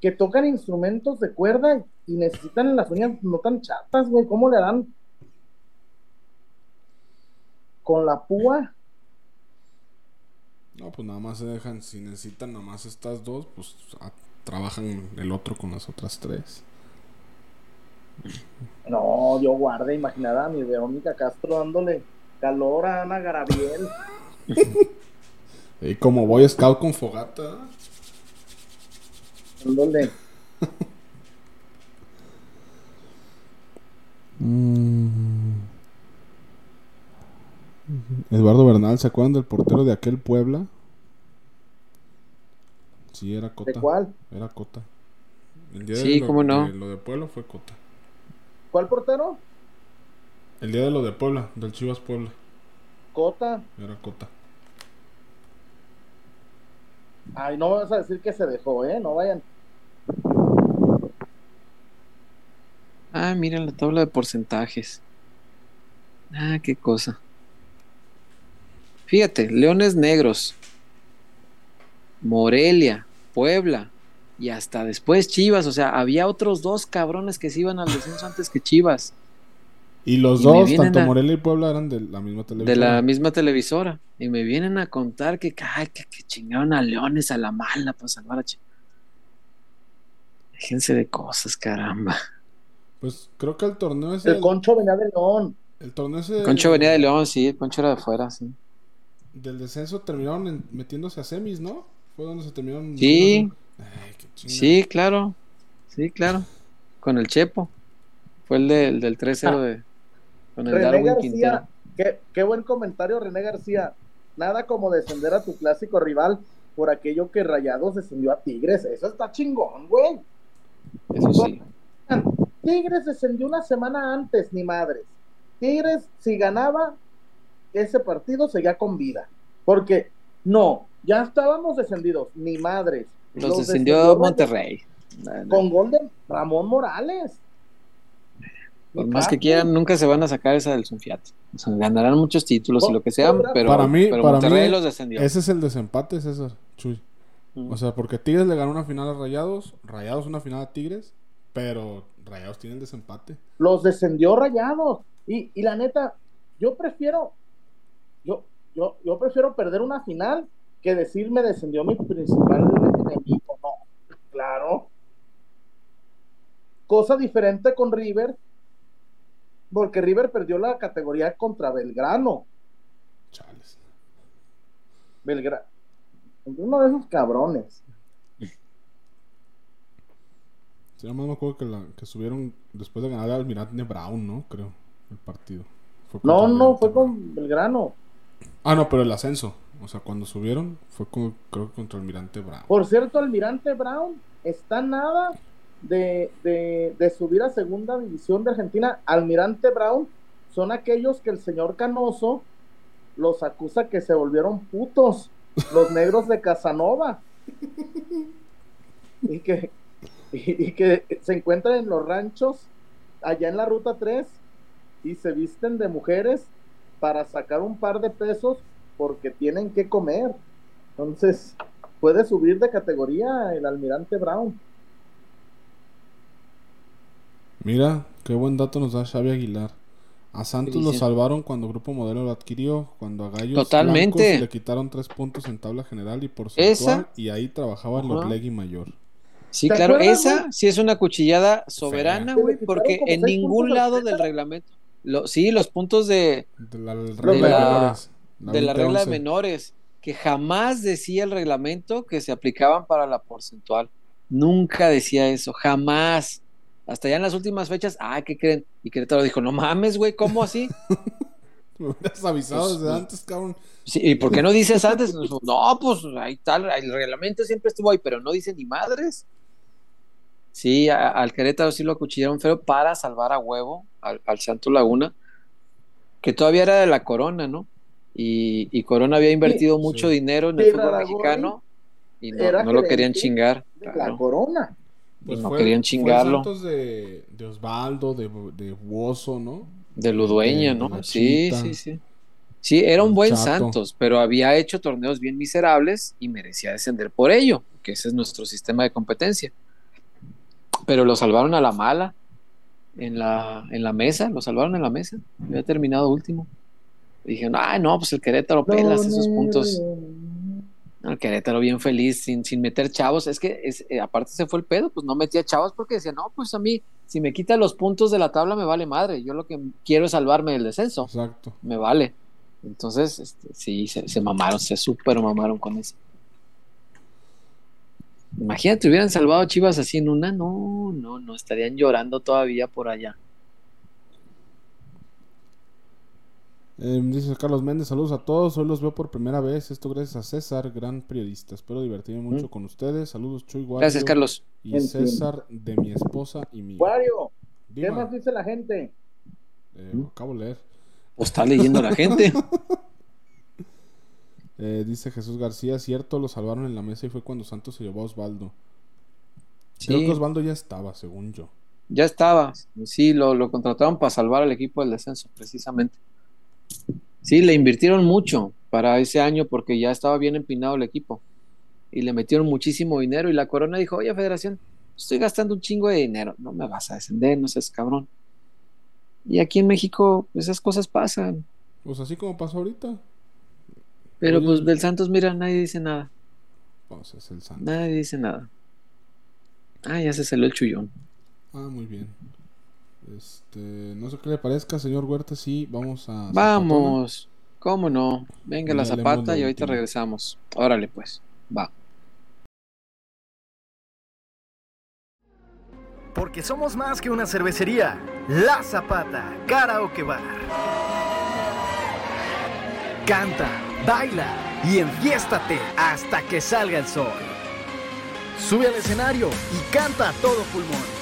que tocan instrumentos de cuerda y necesitan las uñas no tan chatas, güey. ¿Cómo le dan? Con la púa. No, pues nada más se dejan, si necesitan nada más estas dos, pues a- trabajan el otro con las otras tres. No, yo guarde, imaginada a mi Verónica Castro dándole calor a Ana Garabiel. [laughs] Y como Boy Scout con fogata. dándole. [laughs] Mm. Eduardo Bernal, ¿se acuerdan del portero de aquel Puebla? Sí, era Cota. ¿De cuál? Era Cota. El día Sí, de lo, cómo no. de lo de Puebla fue Cota. ¿Cuál portero? El día de lo de Puebla, del Chivas Puebla, Cota. era Cota. Ay, no vas a decir que se dejó, ¿eh? No vayan. Ah, miren la tabla de porcentajes. Ah, qué cosa. Fíjate, Leones Negros, Morelia, Puebla y hasta después Chivas. O sea, había otros dos cabrones que se iban al descenso antes que Chivas, Y los Y dos, tanto a- Morelia y Puebla, eran de la misma de televisión. la misma televisora. Y me vienen a contar que, ay, que, que chingaron a Leones a la mala para salvar a Chivas. Déjense de cosas, caramba. Pues creo que el torneo ese. El El, Concho venía de León. el torneo ese. Concho venía de León, sí, el Concho era de fuera, sí. Del descenso terminaron en- metiéndose a semis, ¿no? Fue donde se terminaron. Sí. Ay, qué. Sí, claro. Sí, claro. Con el Chepo. Fue el, de- el del 3-0 de, con el René Darwin Quintero. García, qué, qué buen comentario, René García. Nada como descender a tu clásico rival por aquello que Rayados descendió a Tigres. Eso está chingón, güey. Eso sí. Tigres descendió una semana antes, ni madres. Tigres, si ganaba ese partido, seguía con vida. Porque, no, ya estábamos descendidos, ni madres. Los descendió Monterrey. Con gol de Ramón Morales. Por más que quieran, nunca se van a sacar esa del Sunfiat. O sea, ganarán muchos títulos y lo que sea, pero, Para mí- pero para Monterrey mí, los descendió. Ese es el desempate, César, Chuy. Mm. O sea, porque Tigres le ganó una final a Rayados, Rayados una final a Tigres, pero Rayados tiene el desempate. Los descendió rayados. Y, y la neta, yo prefiero, yo, yo, yo prefiero perder una final que decir me descendió mi principal enemigo. No, claro. Cosa diferente con River, porque River perdió la categoría contra Belgrano. Chales. Belgrano. Uno de esos cabrones. Si no más me acuerdo que, la, que subieron después de ganar al Almirante Brown, ¿no? Creo, el partido. No, no, fue con Belgrano. Ah, no, pero el ascenso. O sea, cuando subieron fue con, creo que contra Almirante Brown. Por cierto, Almirante Brown está nada de, de- de subir a segunda división de Argentina. Almirante Brown son aquellos que el señor Canoso los acusa que se volvieron putos, los negros de Casanova. Y que, y, y que se encuentran en los ranchos allá en la ruta 3 y se visten de mujeres para sacar un par de pesos porque tienen que comer. Entonces, puede subir de categoría el almirante Brown. Mira, qué buen dato nos da Xavi Aguilar. A Santos lo salvaron cuando Grupo Modelo lo adquirió, cuando a Gallos Totalmente. Blancos le quitaron tres puntos en tabla general y porcentual, Esa- y ahí trabajaba el. Orlegui Mayor. Sí, ¿Te claro, acuerdas, esa güey? sí es una cuchillada soberana, güey, porque en ningún lado del reglamento. Lo, sí, los puntos de, De la, regla de de, la- menores. de la regla de 2011. menores, que jamás decía el reglamento que se aplicaban para la porcentual. Nunca decía eso, jamás. Hasta ya en las últimas fechas, ah, ¿qué creen? Y Querétaro dijo, no mames, güey, ¿cómo así? [laughs] Me hubieras avisado Pues, desde no. antes, cabrón. Sí, ¿Y por qué no dices antes? No, pues ahí tal, el reglamento siempre estuvo ahí, pero no dice ni madres. Sí, a- al Querétaro sí lo acuchillaron feo para salvar a huevo al, al Santo Laguna, que todavía era de la Corona, ¿no? Y, y Corona había invertido mucho sí. dinero en el fútbol mexicano y no, lo querían chingar. La claro. corona. Y no querían chingarlo. Fue Santos de, de Osvaldo, de, de Buoso, ¿no? De Ludueña, De- ¿no? Sí, sí, sí. Sí, era un buen Chato. Santos, pero había hecho torneos bien miserables y merecía descender por ello, que ese es nuestro sistema de competencia. Pero lo salvaron a la mala en la, en la mesa, lo salvaron en la mesa. Había terminado último. Dijeron, ay, no, pues el Querétaro pelas esos puntos. El Querétaro bien feliz, sin, sin meter chavos. Es que es, eh, aparte se fue el pedo, pues no metía chavos porque decía, no, pues a mí, si me quita los puntos de la tabla me vale madre. Yo lo que quiero es salvarme del descenso Exacto. me vale. Entonces, este, sí, se, se mamaron, se super mamaron con eso. Imagínate, hubieran salvado a Chivas así en una, no, no, no, estarían llorando todavía por allá. Eh, dice Carlos Méndez, saludos a todos. Hoy los veo por primera vez. Esto gracias a César, gran periodista. Espero divertirme mucho Mm. con ustedes. Saludos, Chuy Guario Gracias, Carlos. Y Entiendo. César, de mi esposa y mío. Wario, ¿qué más dice la gente? eh, ¿Mm? acabo de leer. O está leyendo la gente. [laughs] Eh, dice Jesús García, cierto, lo salvaron en la mesa y fue cuando Santos se llevó a Osvaldo. Creo que Osvaldo ya estaba, según yo. ya estaba. Sí, lo, lo contrataron para salvar al equipo del descenso, precisamente. Sí, le invirtieron mucho para ese año porque ya estaba bien empinado el equipo. Y le metieron muchísimo dinero y la corona dijo, oye, federación, estoy gastando un chingo de dinero. No me vas a descender, no seas cabrón. Y aquí en México esas cosas pasan. Pues así como pasó ahorita. Pero Oye, pues del Santos, mira, nadie dice nada. Pues es el Santos. Nadie dice nada. Ah, ya se salió el chullón. Ah, muy bien. Este, no sé qué le parezca, señor Huerta, sí, vamos a... Zapatona. Vamos. ¿Cómo no? Venga la zapata y ahorita regresamos. Órale, pues. Va. Porque somos más que una cervecería. La Zapata, Karaoke Bar. Canta, baila y enfiéstate hasta que salga el sol. Sube al escenario y canta a todo pulmón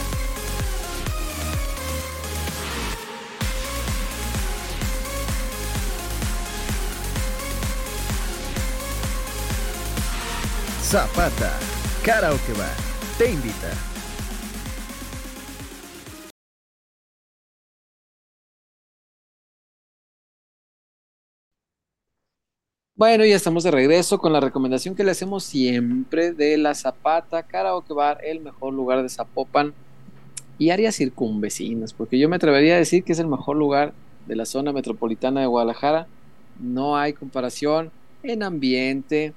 Zapata, Karaoke Bar, te invita. Bueno, ya estamos de regreso con la recomendación que le hacemos siempre de la Zapata Karaoke Bar, el mejor lugar de Zapopan y áreas circunvecinas, porque yo me atrevería a decir que es el mejor lugar de la zona metropolitana de Guadalajara. No hay comparación en ambiente,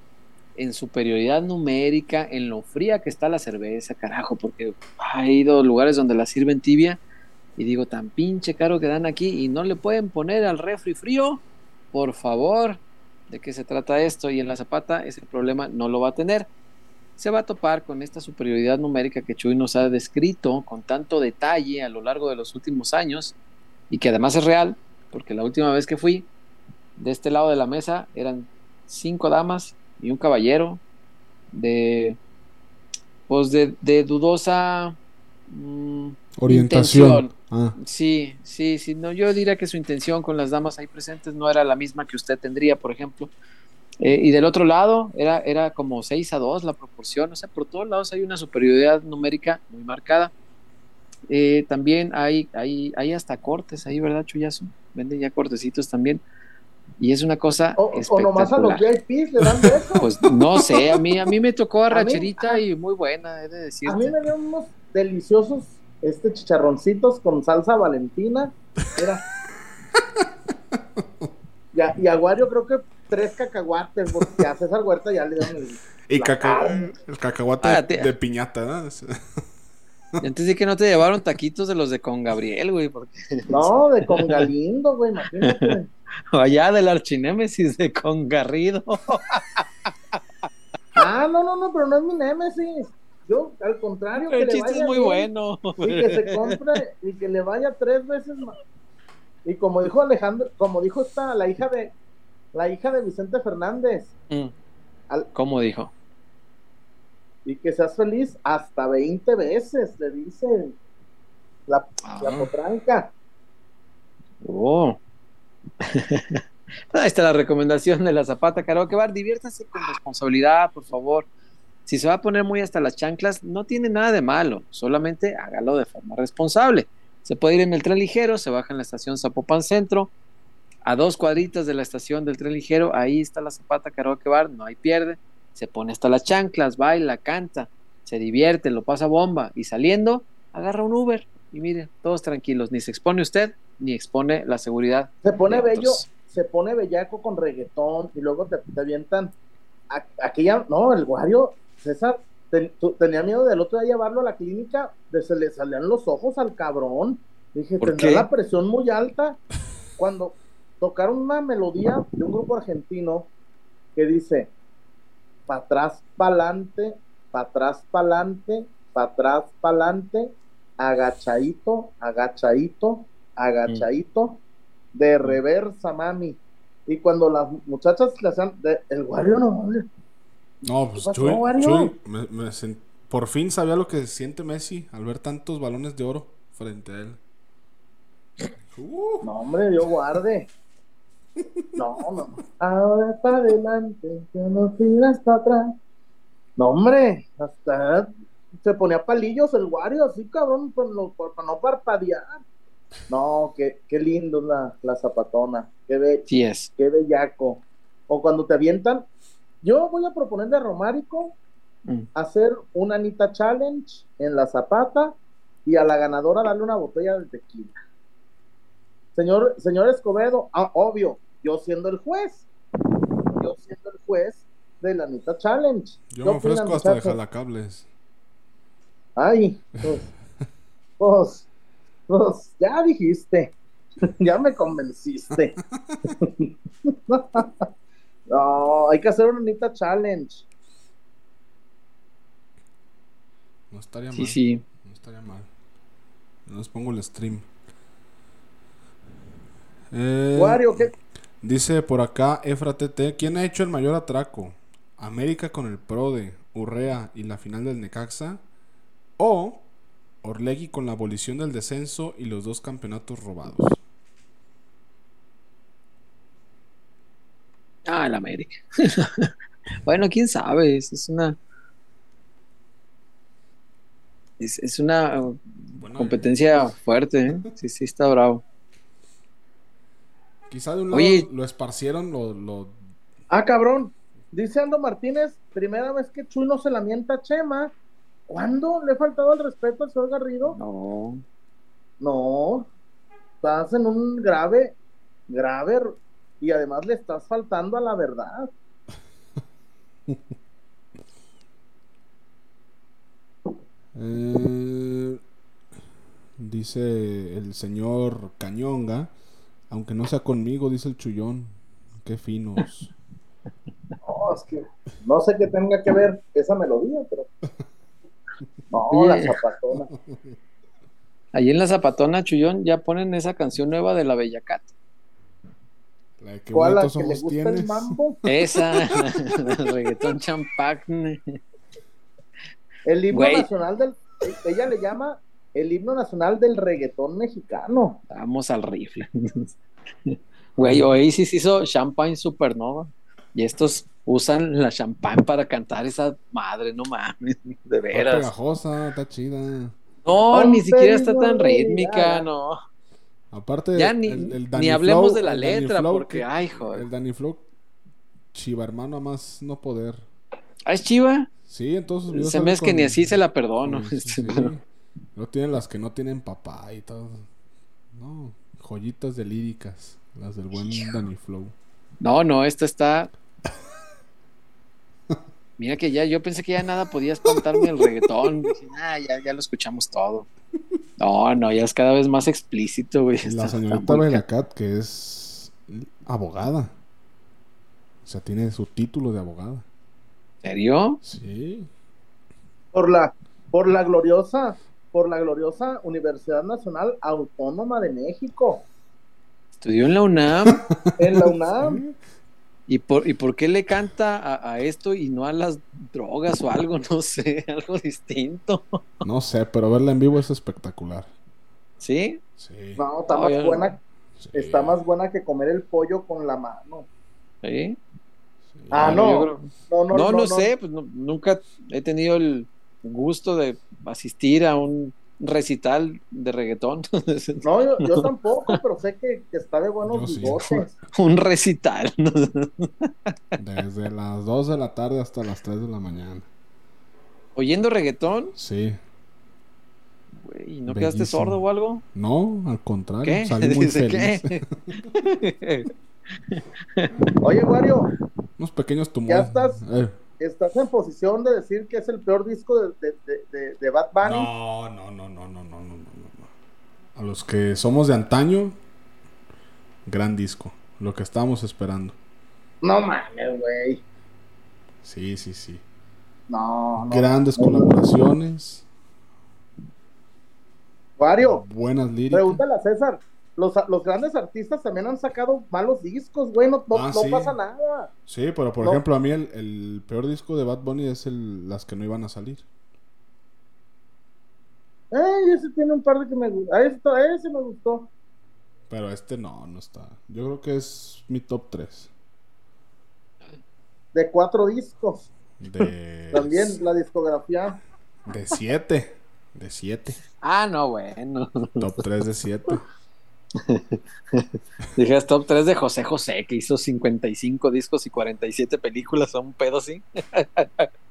en superioridad numérica, en lo fría que está la cerveza, carajo, porque he ido a lugares donde la sirven tibia y digo, tan pinche caro que dan aquí y no le pueden poner al refri frío, por favor, ¿de qué se trata esto? Y en la zapata ese problema no lo va a tener. Se va a topar con esta superioridad numérica que Chuy nos ha descrito con tanto detalle a lo largo de los últimos años y que además es real, porque la última vez que fui, de este lado de la mesa eran cinco damas y un caballero de pues de, de dudosa mm, Orientación. Ah, Sí, sí, sí. No, yo diría que su intención con las damas ahí presentes no era la misma que usted tendría, por ejemplo. Eh, y del otro lado era, era como 6 a 2 la proporción. O sea, por todos lados hay una superioridad numérica muy marcada. Eh, también hay, hay, hay hasta cortes ahí, ¿verdad, Chuyazo? Venden ya cortecitos también. Y es una cosa O, o nomás a los espectacular. VIPs le dan de eso. [laughs] Pues no sé, a mí, a mí me tocó A mí- arracherita y muy buena, he de a mí me dieron unos deliciosos este chicharroncitos con salsa valentina. Era. [laughs] Y a, y a Wario creo que tres cacahuates, porque a César Huerta ya le dieron el. y caca- el cacahuate Ah, de piñata, ¿no? [laughs] Y antes de que no te llevaron taquitos de los de con Gabriel, güey, porque [laughs] No, de con Galindo, güey, imagínate. [laughs] allá del archinémesis de con Garrido. [laughs] Ah, no, no, no, pero no es mi némesis. Yo, al contrario, que El le chiste vaya es muy bien bueno. Y que se compre y que le vaya tres veces más. Y como dijo Alejandro, como dijo esta, la hija de la hija de Vicente Fernández, Mm, al- ¿Cómo dijo? Y que seas feliz hasta 20 veces, le dice la, la Ah. potranca. Oh. [laughs] Ahí está la recomendación de la Zapata Karaoke Bar. Diviértase con responsabilidad, por favor. Si se va a poner muy hasta las chanclas, no tiene nada de malo. Solamente hágalo de forma responsable. Se puede ir en el tren ligero, se baja en la estación Zapopan Centro. A dos cuadritas de la estación del tren ligero, ahí está la Zapata Karaoke Bar, no hay pierde. Se pone hasta las chanclas, baila, canta, se divierte, lo pasa bomba. Y saliendo, agarra un Uber. Y mire, todos tranquilos, ni se expone usted, ni expone la seguridad. Se pone bello, se pone bellaco con reggaetón y luego te, te avientan aquella, no, el Wario, César, ten- tu- tenía miedo del otro día llevarlo a la clínica, de se le salían los ojos al cabrón. Dije, ¿Por tendrá qué? la presión muy alta. Cuando tocaron una melodía de un grupo argentino que dice, pa' atrás, pa'lante, pa' atrás, pa'lante, pa' atrás, pa'lante, agachadito, agachadito, agachadito, de reversa, mami. Y cuando las muchachas le hacían, de- el Wario no, No, pues ¿Qué pasó, Chuy? Chuy, me- me sen- por fin sabía lo que siente Messi al ver tantos balones de oro frente a él. Uh, no, hombre, Dios guarde. No, no. Ahora para adelante, que no tiras para atrás. No, hombre, hasta se ponía palillos el Wario, así cabrón, para no, para no parpadear. No, qué, qué lindo la, la zapatona, qué, be- Sí es. qué bellaco. O cuando te avientan, yo voy a proponerle a Romárico Mm. hacer una Anita Challenge en la zapata y a la ganadora darle una botella de tequila. Señor, señor Escobedo, ah, obvio, yo siendo el juez, yo siendo el juez de la Anita Challenge. yo ¿Qué me ofrezco opinan, hasta de muchachos? jalacables. Ay, pues, [laughs] pues, pues, ya dijiste, [laughs] ya me convenciste. [laughs] no, hay que hacer una Anita Challenge. No estaría Sí, mal. sí. No estaría mal. No les pongo el stream. Eh, Wario, ¿qué? Dice por acá Efra TT, ¿quién ha hecho el mayor atraco? América con el Prode, Urrea y la final del Necaxa. O Orlegui con la abolición del descenso y los dos campeonatos robados. Ah, el América. [laughs] bueno, quién sabe, es, una. Es, es una Bueno, competencia fuerte, ¿eh? Sí, sí, está bravo. Quizá de un lado Oye. lo esparcieron, lo, lo- Ah, cabrón. Dice Aldo Martínez, primera vez que Chuy no se la mienta a Chema. ¿Cuándo le he faltado el respeto al señor Garrido? No. No. Estás en un grave, grave, y además le estás faltando a la verdad. [laughs] Eh, dice el señor Cañonga, aunque no sea conmigo, dice el chullón. Qué finos. [laughs] No, es que no sé qué tenga que ver esa melodía, pero. No, [laughs] Oye. la zapatona. Allí en la Zapatona, Chullón, ya ponen esa canción nueva de la Bella Cat. La de qué ¿Cuál la que le gusta tienes. el mambo? [laughs] Esa, el reggaetón champagne. El himno nacional del. Ella le llama el himno nacional del reggaetón mexicano. Vamos al rifle. [laughs] Güey, Oasis hizo Champagne Supernova. Y estos usan la champagne para cantar esa madre, no mames, [laughs] de Está veras. pegajosa, está chida. No, ni siquiera está tan rítmica, ya. no. Aparte, Ya ni- el- el ni hablemos Flow- de la letra, Flow porque, que- ay, joder. El Danny Flow, chiva hermano, a más no poder. Ah, es chiva. Sí, en todos sus videos Se me es que ni así se la perdono. sí, sí. No tienen las que no tienen papá y todo. No, joyitas de líricas. Las del buen Danny Flow. No, no, esta está. [laughs] Mira que ya, yo pensé que ya nada podía espantarme el reggaetón. Dije, ah, ya, ya lo escuchamos todo. No, no, ya es cada vez más explícito, güey. La señorita está muy Bella Cat, que es abogada. O sea, tiene su título de abogada. ¿En serio? Sí. Por la, por la gloriosa, por la gloriosa Universidad Nacional Autónoma de México. Estudió en la UNAM. [laughs] En la UNAM. [laughs] ¿Y por, ¿Y por qué le canta a, a esto y no a las drogas o algo? [laughs] No sé, algo distinto. No sé, pero verla en vivo es espectacular. ¿Sí? Sí. No, está No, más yo no. buena, sí, está más buena que comer el pollo con la mano. ¿Sí? sí. Ah, no. creo- No, no, No, no, sé, pues no- nunca he tenido el gusto de asistir a un recital de reggaetón. [laughs] No, yo, yo tampoco, pero sé que, que está de buenos Yo sí. bigotes. [laughs] un recital. [laughs] Desde las 2 de la tarde hasta las 3 de la mañana. Oyendo reggaetón, Sí. güey, ¿no quedaste sordo o algo? No, al contrario. ¿Qué? Salí muy Dice, feliz. ¿qué? Oye, Wario, Unos pequeños tumores. Ya estás. Eh, estás en posición de decir que es el peor disco de, de, de, de Bad Bunny. No, no, no, no, no, no, no, no. A los que somos de antaño, gran disco. Lo que estábamos esperando. No mames, güey. Sí, sí, sí. No, no Grandes colaboraciones. Wario. Buenas líricas. Pregúntale a César. Los, los grandes artistas también han sacado malos discos, güey. No, no- Ah, no sí. pasa nada. Sí, pero por No. ejemplo, a mí el, el peor disco de Bad Bunny es el, las que no iban a salir. Ay, ese tiene un par de que me gusta. Esto, ese me gustó. Pero este no, no está. Yo creo que es mi top 3. De cuatro discos. De, [laughs] También la discografía. De 7. De 7. ah, no, bueno. Top 3 de 7. [laughs] [laughs] Dije, es top 3 de José José, que hizo 55 discos y 47 películas, son un pedo así.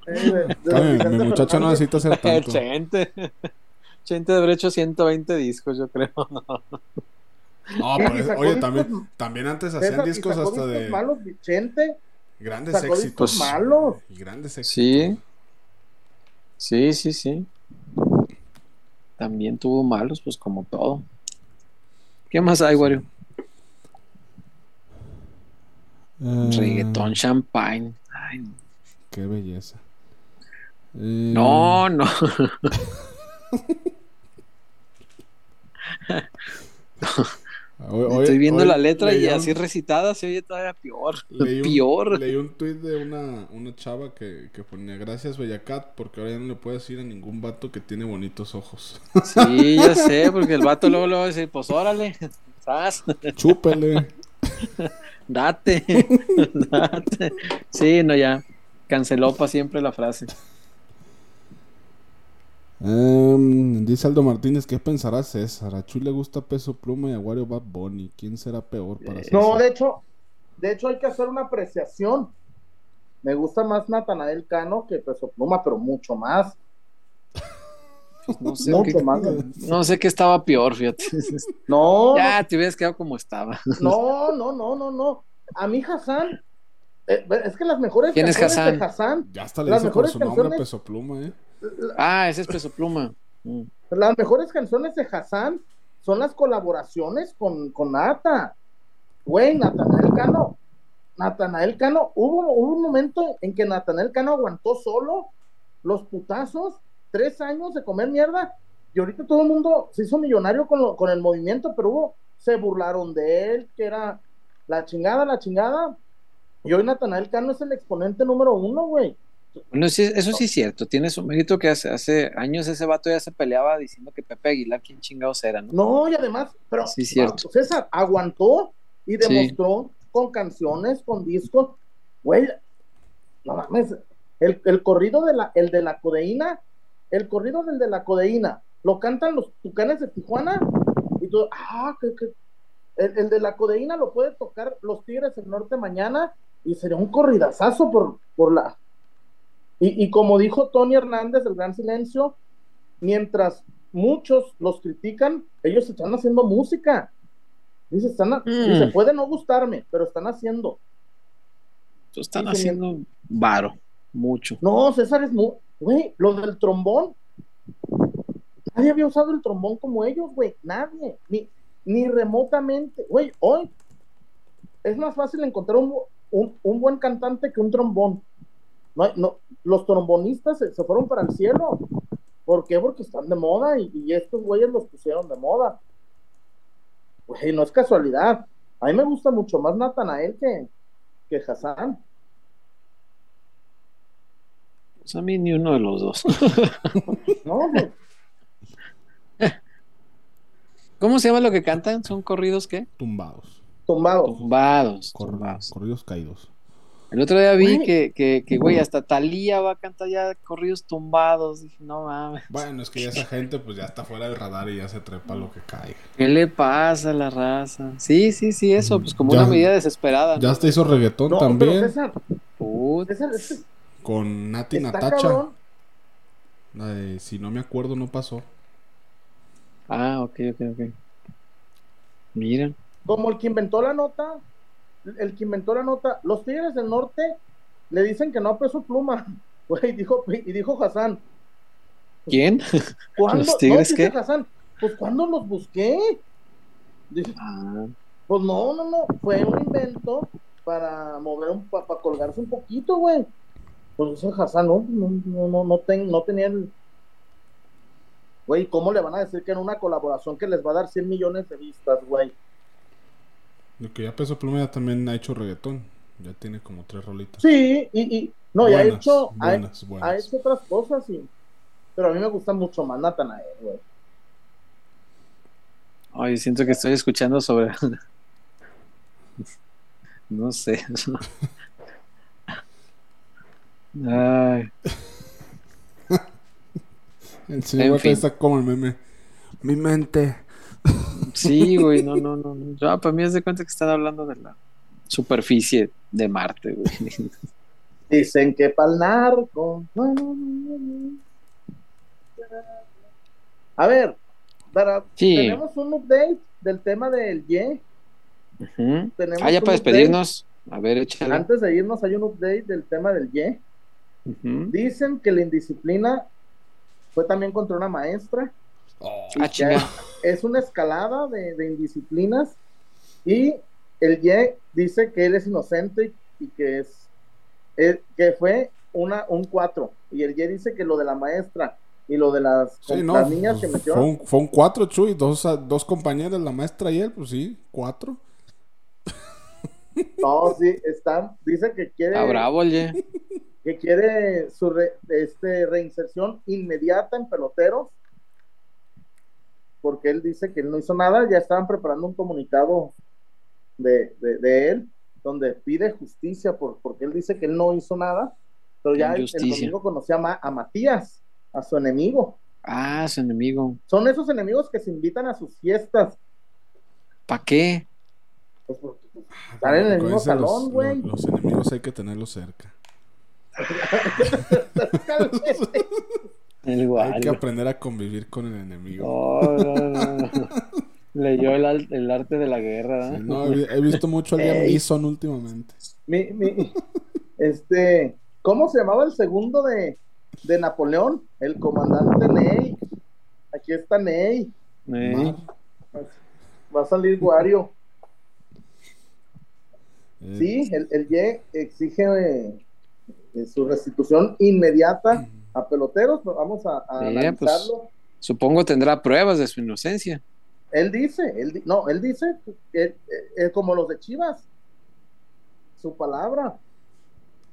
Mi muchacho no necesita hacer [laughs] El tanto. Chente. Chente de haber hecho 120 discos, yo creo. No, pero es- oye, también, también antes hacían César, discos hasta de malos, Vicente. grandes sacó discos éxitos. malos. Y grandes éxitos. Sí. Sí, sí, sí. También tuvo malos, pues como todo. ¿Qué más hay, Wario? Eh, Reggaetón, champagne. Ay, no. Qué belleza. Eh, No, no. [laughs] [laughs] hoy- Estoy viendo hoy la letra y un- así recitada se oye todavía peor. [laughs] Leí un, Peor. leí un tweet de una, una chava que, que ponía gracias Bellacat porque ahora ya no le puedes decir a ningún vato que tiene bonitos ojos. [laughs] Sí, ya sé, porque el vato luego luego dice, pues órale, [laughs] sas, Chúpele. date, date. Sí, no, ya. Canceló para siempre la frase. Em, dice Aldo Martínez, ¿qué pensará César? A Chuy le gusta Peso Pluma y a Wario Bad Bunny. ¿Quién será peor para César? No, de hecho, de hecho hay que hacer una apreciación. Me gusta más Natanael Cano que Peso Pluma, pero mucho más. Pues no sé, Mucho qué, más. no sé qué estaba peor, fíjate. [laughs] No, Ya te hubieras quedado como estaba. no, no, no, no, no. A mí Hassan, eh, es que las mejores ¿Quién es Hassan? de Hassan, Ya hasta le Las dice por mejores su nombre canciones- Peso Pluma, ¿eh? Ah, ese es peso pluma. Mm. las mejores canciones de Hassan son las colaboraciones con, con Nata. Güey, Natanael Cano. Natanael Cano, hubo, un momento en que Natanael Cano aguantó solo los putazos, tres años de comer mierda, y ahorita todo el mundo se hizo millonario con, lo- con el movimiento, pero hubo, se burlaron de él, que era la chingada, la chingada. Y hoy Natanael Cano es el exponente número uno, güey. Bueno, sí, eso sí es cierto. Tiene su mérito que hace, hace años ese vato ya se peleaba diciendo que Pepe Aguilar, quién chingados era, ¿no? No, y además, pero Sí, cierto. César aguantó y Sí. demostró con canciones, con discos, güey, no mames, el, el corrido de la, el de la codeína, el corrido del de la codeína, lo cantan los tucanes de Tijuana, y tú, ah, que, que- el, el de la codeína lo puede tocar los Tigres del Norte mañana, y sería un corridazazo por, por la... Y, y como dijo Tony Hernández del Gran Silencio, mientras muchos los critican, ellos están haciendo música. Dice, están a- Mm. dice, puede no gustarme, pero están haciendo. Están haciendo varo, mucho. No, César es muy. Güey, lo del trombón. Nadie había usado el trombón como ellos, güey. Nadie. Ni, ni remotamente. Güey, hoy es más fácil encontrar un, un, un buen cantante que un trombón. No, no, los trombonistas se, se fueron para el cielo. ¿Por qué? Porque están de moda y, y estos güeyes los pusieron de moda. Güey, no es casualidad. A mí me gusta mucho más Natanael que, que Hassan. Pues a mí ni uno de los dos. [laughs] No, güey. ¿Cómo se llama lo que cantan? ¿Son corridos qué? Tumbados. tumbado. Tumbados. Cor- tumbados. corridos caídos. El otro día vi Güey. que, que, que, güey, hasta Talía va a cantar ya corridos tumbados. Dije, no mames. Bueno, es que ya esa gente pues ya está fuera del radar y ya se trepa lo que caiga. ¿Qué le pasa a la raza? Sí, sí, sí, eso, pues como Ya- una medida desesperada. Ya ¿no? hasta hizo reggaetón No, pero también César, Put- César, es que con Nati está Natacha. cabrón. La de si no me acuerdo no pasó. Ah, ok, ok, ok. Mira. Como el que inventó la nota, el que inventó la nota, los Tigres del Norte le dicen que no a peso pluma. [laughs] Güey, dijo, y dijo Hassan, ¿Quién? [laughs] ¿cuándo? ¿Los Tigres no, qué? Hassan, pues ¿cuándo los busqué? Dice, Ah, pues no, no, no, fue un invento para mover un, para, colgarse un poquito, güey. Pues dice Hassan, no, no, no, no, no, ten- no tenía el... Güey, ¿cómo le van a decir que en una colaboración que les va a dar 100 millones de vistas, güey? Lo que ya Peso Pluma ya también ha hecho reggaetón. Ya tiene como tres rolitas. Sí, y, y no, y ha Buenas, hecho, ha- buenas, buenas. ha hecho otras cosas, sí. Pero a mí me gusta mucho más Natanael, güey. Ay, siento que estoy escuchando sobre. [laughs] No sé. Ay, [laughs] El señor En fin. está como el meme. Mi mente. Sí, güey, no, no, no. no. Ya, para mí es de cuenta que están hablando de la superficie de Marte, güey. Dicen que pa'l narco. A ver, para, Sí. tenemos un update del tema del Y. Tenemos Ah, ya para despedirnos. A ver, échale. Antes de irnos, hay un update del tema del Y. Dicen que la indisciplina fue también contra una maestra. Y Ah, es una escalada de, de indisciplinas y el Ye dice que él es inocente y que es eh, que fue una un 4 y el Ye dice que lo de la maestra y lo de las, Sí, no, las niñas que pues, fue, un, fue un cuatro, Chuy. Dos, dos compañeras, la maestra y él, pues sí, cuatro. No, sí, están, dice que quiere, bravo, que quiere su re- este, reinserción inmediata en peloteros, porque él dice que él no hizo nada, ya estaban preparando un comunicado de, de- de él, donde pide justicia, por, porque él dice que él no hizo nada, pero ya el, domingo conoció a, a Matías, a su enemigo. Ah, su enemigo. Son esos enemigos que se invitan a sus fiestas, ¿Para qué? pues, porque, pues, están en el mismo salón, güey. Los, los enemigos hay que tenerlos cerca. [laughs] [laughs] El Hay que aprender a convivir con el enemigo. No, no, no, no. [laughs] Leyó el, arte de la guerra. ¿eh? Sí, no, he, he visto mucho a Liam. Neeson últimamente. Mi, mi- este, ¿cómo se llamaba el segundo de, de Napoleón? El comandante Ney. Aquí está Ney. Eh, Va a salir Wario. Eh, Sí, el, el Ye exige eh, eh, su restitución inmediata a peloteros. pero Vamos a, a Sí, analizarlo. Supongo tendrá pruebas de su inocencia. Él dice, él, no, él dice que eh, eh, como los de Chivas. Su palabra.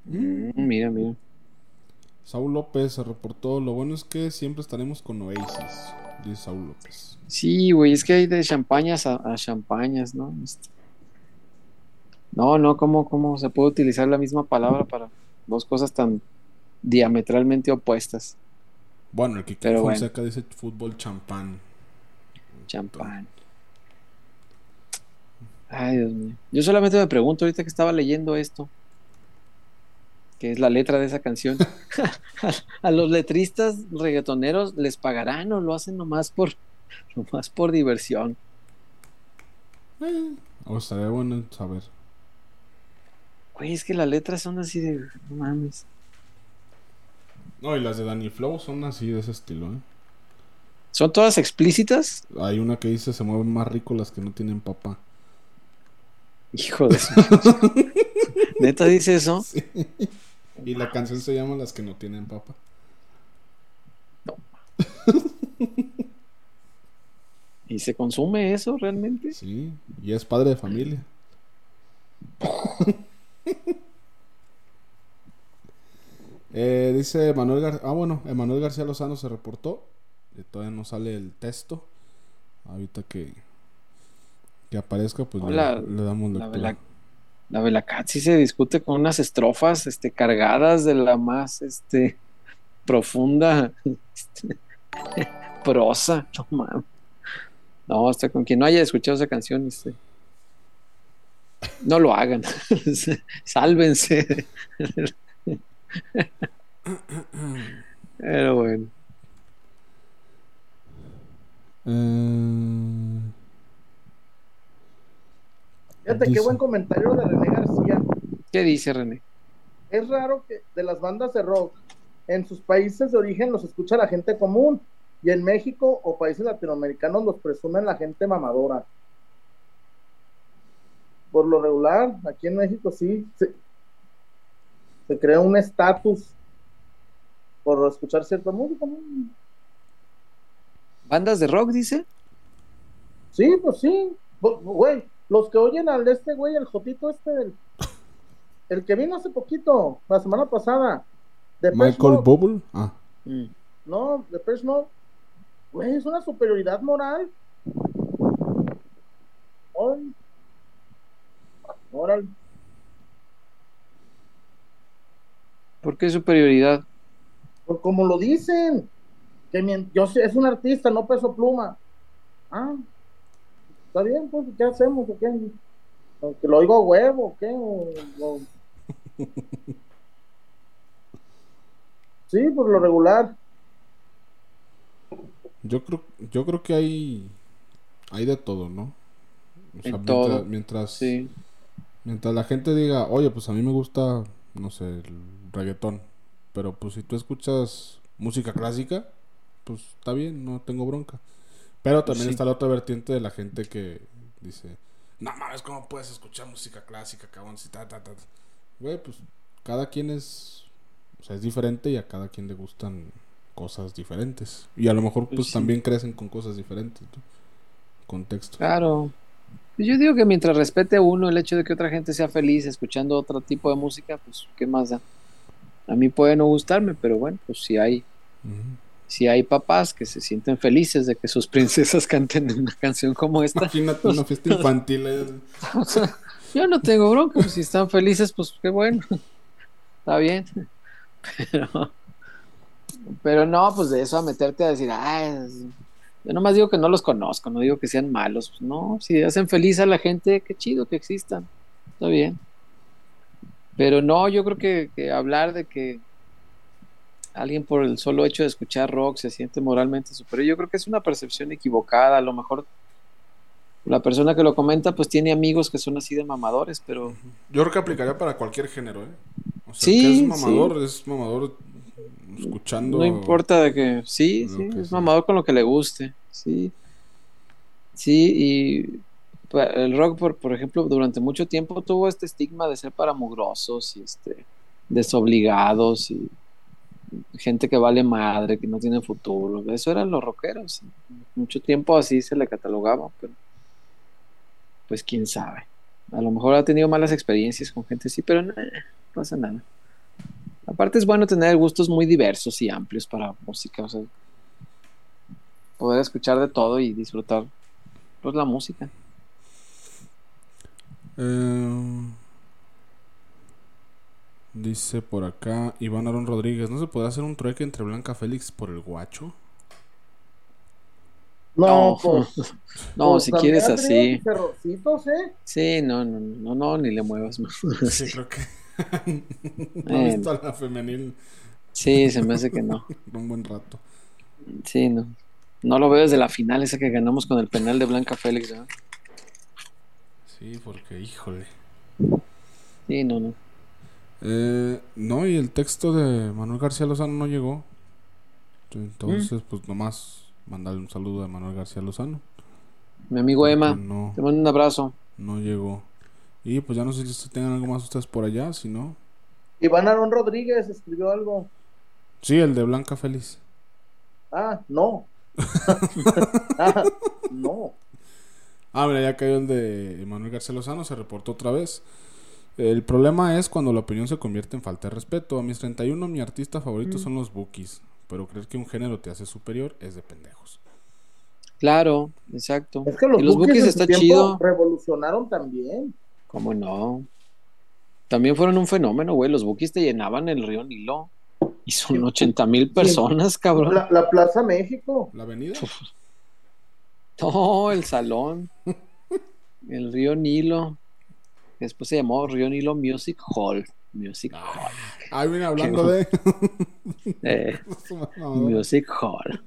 Mm, mira, mira. Saúl López se reportó. Lo bueno es que siempre estaremos con Oasis. Dice Saúl López. Sí, güey, es que hay de champañas a, a champañas, ¿no? Este- No, no, ¿cómo, ¿cómo se puede utilizar la misma palabra para dos cosas tan diametralmente opuestas? Bueno, el Kike Pero bueno. Fonseca dice fútbol champán. Champán. Ay, Dios mío. Yo solamente me pregunto ahorita que estaba leyendo esto, que es la letra de esa canción. [laughs] [laughs] a los letristas reggaetoneros les pagarán o lo hacen nomás por, [laughs] nomás por diversión. Eh, o estaría bueno saber. Güey, es que las letras son así de. No mames. No, y las de Danny Flow son así de ese estilo, ¿eh? ¿Son todas explícitas? Hay una que dice se mueven más rico las que no tienen papá. Hijo de. [laughs] ¿Neta dice eso? Sí. Y la canción se llama Las que no tienen papá. ¿Y se consume eso realmente? Sí, y es padre de familia. [laughs] Eh, dice Manuel Gar Ah, bueno, Emanuel García Lozano se reportó. Eh, todavía no sale el texto. Ahorita que, que aparezca, pues le- damos La, lectura. Vela- la Velacat sí se discute con unas estrofas este, cargadas de la más este, profunda [laughs] este, [laughs] prosa. [laughs] No mames. No, hasta con quien no haya escuchado esa canción, este, no lo hagan. Sálvense. Pero bueno. Eh, Fíjate qué Dice. buen comentario de René García. ¿Qué dice René? Es raro que de las bandas de rock en sus países de origen los escucha la gente común y en México o países latinoamericanos los presumen la gente mamadora. Por lo regular, aquí en México sí se crea un estatus por escuchar cierta música. ¿no? ¿Bandas de rock, dice? Sí, pues sí. Güey, los que oyen al de este güey, el Jotito este, el, el que vino hace poquito, la semana pasada. de Michael Bubble. Ah, Mm. No, Depeche Mode, güey, es una superioridad moral. Ay. Moral. ¿Por qué superioridad? Por como lo dicen, que yo es un artista, no peso pluma. Ah, está bien, pues, ¿qué hacemos? ¿O qué? ¿O ¿Que lo oigo a huevo? ¿o ¿Qué? O- o- Sí, por lo regular. yo creo, yo creo que hay, hay de todo, ¿no? O sea, mientras, mientras, Sí. mientras la gente diga, oye, pues a mí me gusta, no sé, el reggaetón. Pero pues si tú escuchas música clásica, pues está bien, no tengo bronca. Pero también sí. está la otra vertiente de la gente que dice, no mames, ¿cómo puedes escuchar música clásica, cabrón? Si ta, ta, ta". Güey, pues cada quien es, o sea, es diferente y a cada quien le gustan cosas diferentes. Y a lo mejor pues Sí. también crecen con cosas diferentes. ¿no? Contexto. Claro. Pues Yo digo que mientras respete uno el hecho de que otra gente sea feliz escuchando otro tipo de música, pues qué más da. A mí puede no gustarme, pero bueno, pues si hay, si hay papás que se sienten felices de que sus [laughs] princesas canten una canción como esta, Imagínate una fiesta infantil. eh. o sea, yo no tengo bronca, pues si están felices, pues qué bueno, está bien. [laughs] Pero, pero no, pues de eso a meterte a decir, "Ay, es- yo nomás digo que no los conozco, no digo que sean malos, pues no, si hacen feliz a la gente, qué chido que existan, está bien. Pero no, yo creo que, que hablar de que alguien por el solo hecho de escuchar rock se siente moralmente superior, yo creo que es una percepción equivocada, a lo mejor la persona que lo comenta pues tiene amigos que son así de mamadores, pero Yo creo que aplicaría para cualquier género, ¿eh? O sea, Sí, que es sí. mamador, es mamador escuchando. no importa de que sí, sí, que es sea. mamador con lo que le guste, sí. Sí, y el rock, por, por ejemplo, durante mucho tiempo tuvo este estigma de ser para mugrosos y este desobligados y gente que vale madre, que no tiene futuro. Eso eran los rockeros. Mucho tiempo así se le catalogaba, pero pues quién sabe. A lo mejor ha tenido malas experiencias con gente así, pero no pasa nada. Aparte es bueno tener gustos muy diversos y amplios para música, o sea, poder escuchar de todo y disfrutar pues la música. Eh, dice por acá Iván Aaron Rodríguez: ¿No se puede hacer un trueque entre Blanca Félix por el guacho? No, No, pues. [laughs] No, pues, si también quieres así. ¿eh? Sí, no, no, no, no, ni le muevas más. Sí, creo que. [laughs] no Eh. he visto a la femenil Sí, se me hace que no. [laughs] un buen rato. Sí, no. No lo veo desde la final esa que ganamos con el penal de Blanca Félix. Sí, porque, híjole. Sí, no, no. Eh, no, y el texto de Manuel García Lozano no llegó. Mm. Entonces, pues nomás mandarle un saludo a Manuel García Lozano. Mi amigo Emma, No, te mando un abrazo. no llegó. Y pues ya no sé si tengan algo más ustedes por allá, si no. Iván Aaron Rodríguez escribió algo. Sí, el de Blanca Feliz. Ah, no. [laughs] ah, no. Ah, mira, ya cayó el de Manuel García Lozano, se reportó otra vez. El problema es cuando la opinión se convierte en falta de respeto. A mis 31, mi artista favorito Mm. son los bookies. Pero creer que un género te hace superior es de pendejos. Claro, exacto. Es que los, y los Bookies Bookies está chido. revolucionaron también. ¿Cómo no? También fueron un fenómeno, güey. Los Bookies te llenaban el río Nilo. Y son 80 mil personas, cabrón. La, la Plaza México. ¿La avenida? No, el salón. [laughs] El río Nilo. Después se llamó Río Nilo Music Hall. Music Hall. Ahí viene hablando de. [laughs] Eh, Music Hall.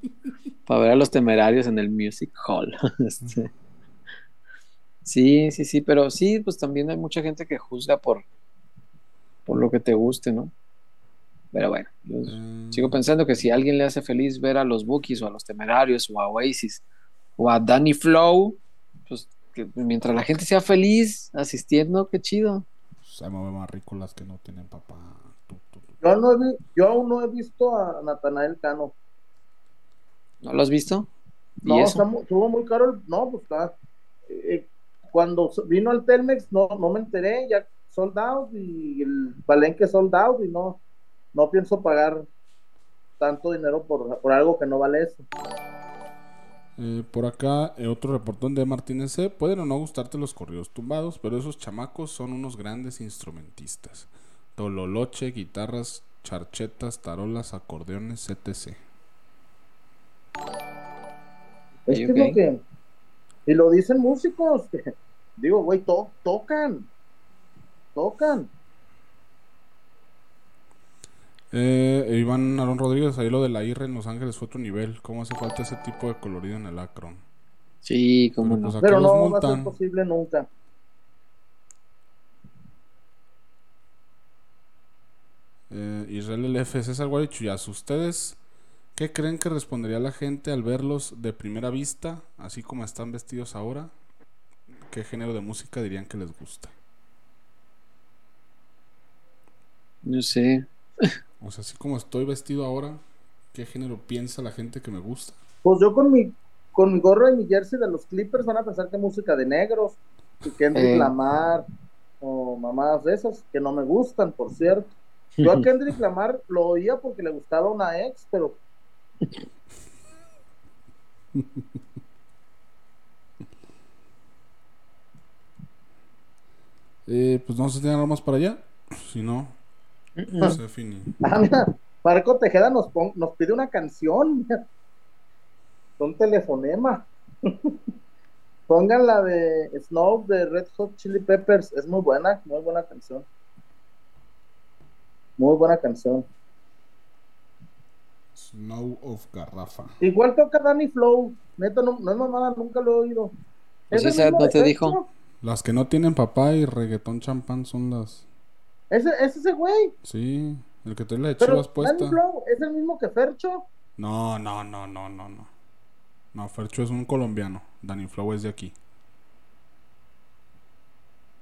Para ver a los temerarios en el Music Hall. [laughs] Este. Sí, sí, sí, pero sí, pues también hay mucha gente que juzga por, por lo que te guste, ¿no? Pero bueno, yo Eh, sigo pensando que si a alguien le hace feliz ver a los Bookies o a los Temerarios o a Oasis o a Danny Flow, pues que mientras la gente sea feliz asistiendo, qué chido. Se mueven más rico las que no tienen papá. Yo, no he vi- yo aún no he visto a Natanael Cano. ¿No lo has visto? ¿Y No, estuvo muy caro. el- no, pues está. eh, cuando vino al Telmex, no, no me enteré. Ya sold out y el Palenque sold out y no, no pienso pagar tanto dinero por, por algo que no vale eso. Eh, por acá, eh, otro reportón de Martínez C. Pueden o no gustarte los corridos tumbados, pero esos chamacos son unos grandes instrumentistas. Tololoche, guitarras, charchetas, tarolas, acordeones, etc. Es que ok. es lo que. Y lo dicen músicos. que- digo, güey, to- tocan. Tocan. Eh, Iván Aaron Rodríguez, ahí lo de la IRE en Los Ángeles fue otro nivel. ¿Cómo hace falta ese tipo de colorido en el Acron? Sí, Pero, no. pues, ¿a Pero no va a ser multan? posible nunca. Eh, Israel LF, César Guari Chuyazo, ¿ustedes qué creen que respondería la gente al verlos de primera vista, así como están vestidos ahora? ¿Qué género de música dirían que les gusta? No sé. O sea, así como estoy vestido ahora, qué género piensa la gente que me gusta. Pues yo con mi, con mi gorro y mi jersey de los Clippers van a pensar que música de negros, y Kendrick Eh. Lamar o mamadas de esas, que no me gustan, por cierto. Yo a [laughs] Kendrick Lamar lo oía porque le gustaba una ex, pero [laughs] Eh, pues no sé si tienen más para allá. Si no, no. Ah, mira, Marco Tejeda nos, pon- nos pide una canción. Un telefonema. [laughs] Pongan la de Snow de Red Hot Chili Peppers. Es muy buena, muy buena canción. Muy buena canción. Snow of Garrafa. Igual toca Danny Flow. Neta, no, no es mamada, nunca lo he oído. Pues ¿Es esa no te dijo. Las que no tienen papá y reggaetón champán son las. ¿Ese, es ese güey. Sí, el que te la de chivas puesta. Flow es el mismo que Fercho. No, no, no, no, no, no. No, Fercho es un colombiano. Danny Flow es de aquí.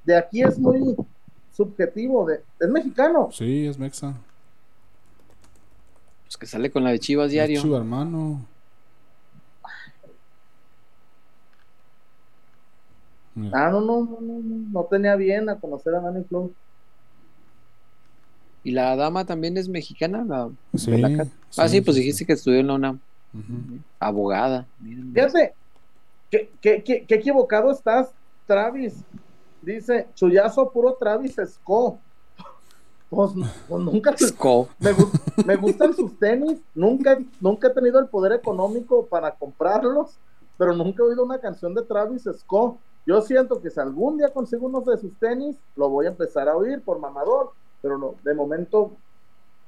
De aquí es muy subjetivo. De, es mexicano. Sí, es Mexa. Pues que sale con la de Chivas Es diario. chivo hermano. Ah, no, no, no, no, no, no tenía bien a conocer a Danny Flow. Y la dama también es mexicana. La... sí, ah, sí, pues dijiste que estudió en la UNAM. Abogada. Miren. Fíjate, qué, qué, qué, qué equivocado estás, Travis. Dice, chullazo puro Travis Esco. Pues, pues nunca te- Sco. me, me gustan sus tenis, nunca, nunca he tenido el poder económico para comprarlos, pero nunca he oído una canción de Travis Scott. Yo siento que si algún día consigo unos de sus tenis, lo voy a empezar a oír por mamador, pero no, de momento,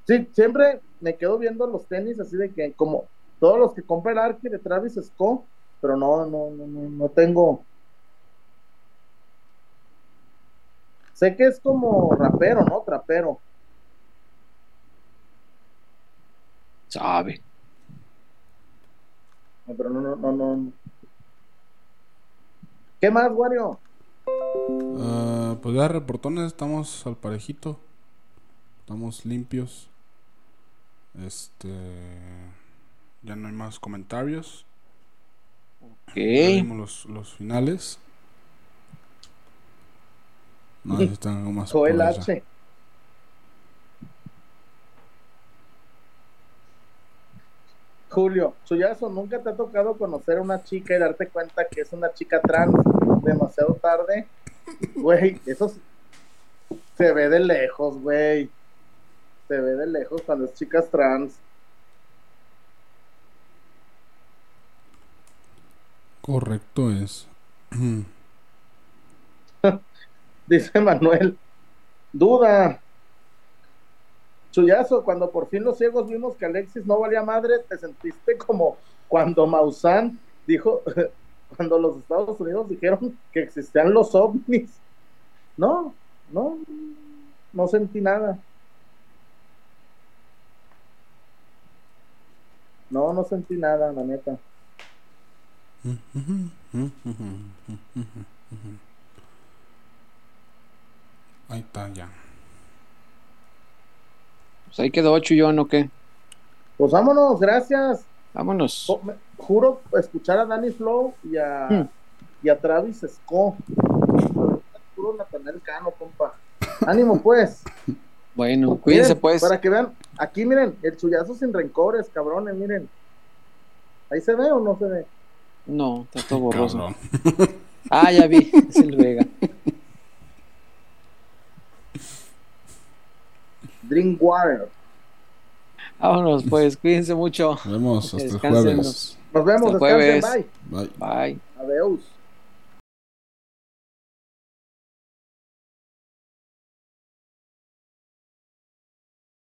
sí, siempre me quedo viendo los tenis así de que, como todos los que compra el Arqui de Travis Scott, pero no, no, no, no, no tengo. Sé que es como rapero, ¿no? Trapero. Sabe. No, pero no, no, no, no. ¿Qué más, Wario? Ah, pues ya reportones, estamos al parejito. Estamos limpios. Este. Ya no hay más comentarios. Ok. Vimos los, los finales. No necesitan algo más. Joel. H. Julio, Chuyazo, ¿nunca te ha tocado conocer a una chica y darte cuenta que es una chica trans demasiado tarde? Güey, eso se ve de lejos, güey. Se ve de lejos cuando es chicas trans. Correcto es. [laughs] Dice Manuel. Duda. Chuyazo, cuando por fin los ciegos vimos que Alexis no valía madre, te sentiste como cuando Maussan dijo, [laughs] cuando los Estados Unidos dijeron que existían los ovnis. No, no, no sentí nada. No, no sentí nada, la neta. Ahí está ya. Pues ahí quedó Chuyón o qué. Pues vámonos, gracias. Vámonos. Me- Juro escuchar a Danny Flow y a, Hmm. y a Travis Scott. Juro Natanel Cano, compa. Ánimo, pues. Bueno, cuídense Miren, pues. Para que vean, aquí miren, el chullazo sin rencores, cabrones, miren. ¿Ahí se ve o no se ve? No, está todo borroso. Cabrón. Ah, ya vi. Es el Vega. [laughs] Drinkwater. Vámonos pues, cuídense mucho. Nos vemos hasta el jueves. Nos vemos, Hasta el jueves. bye. Bye. Bye. Adiós.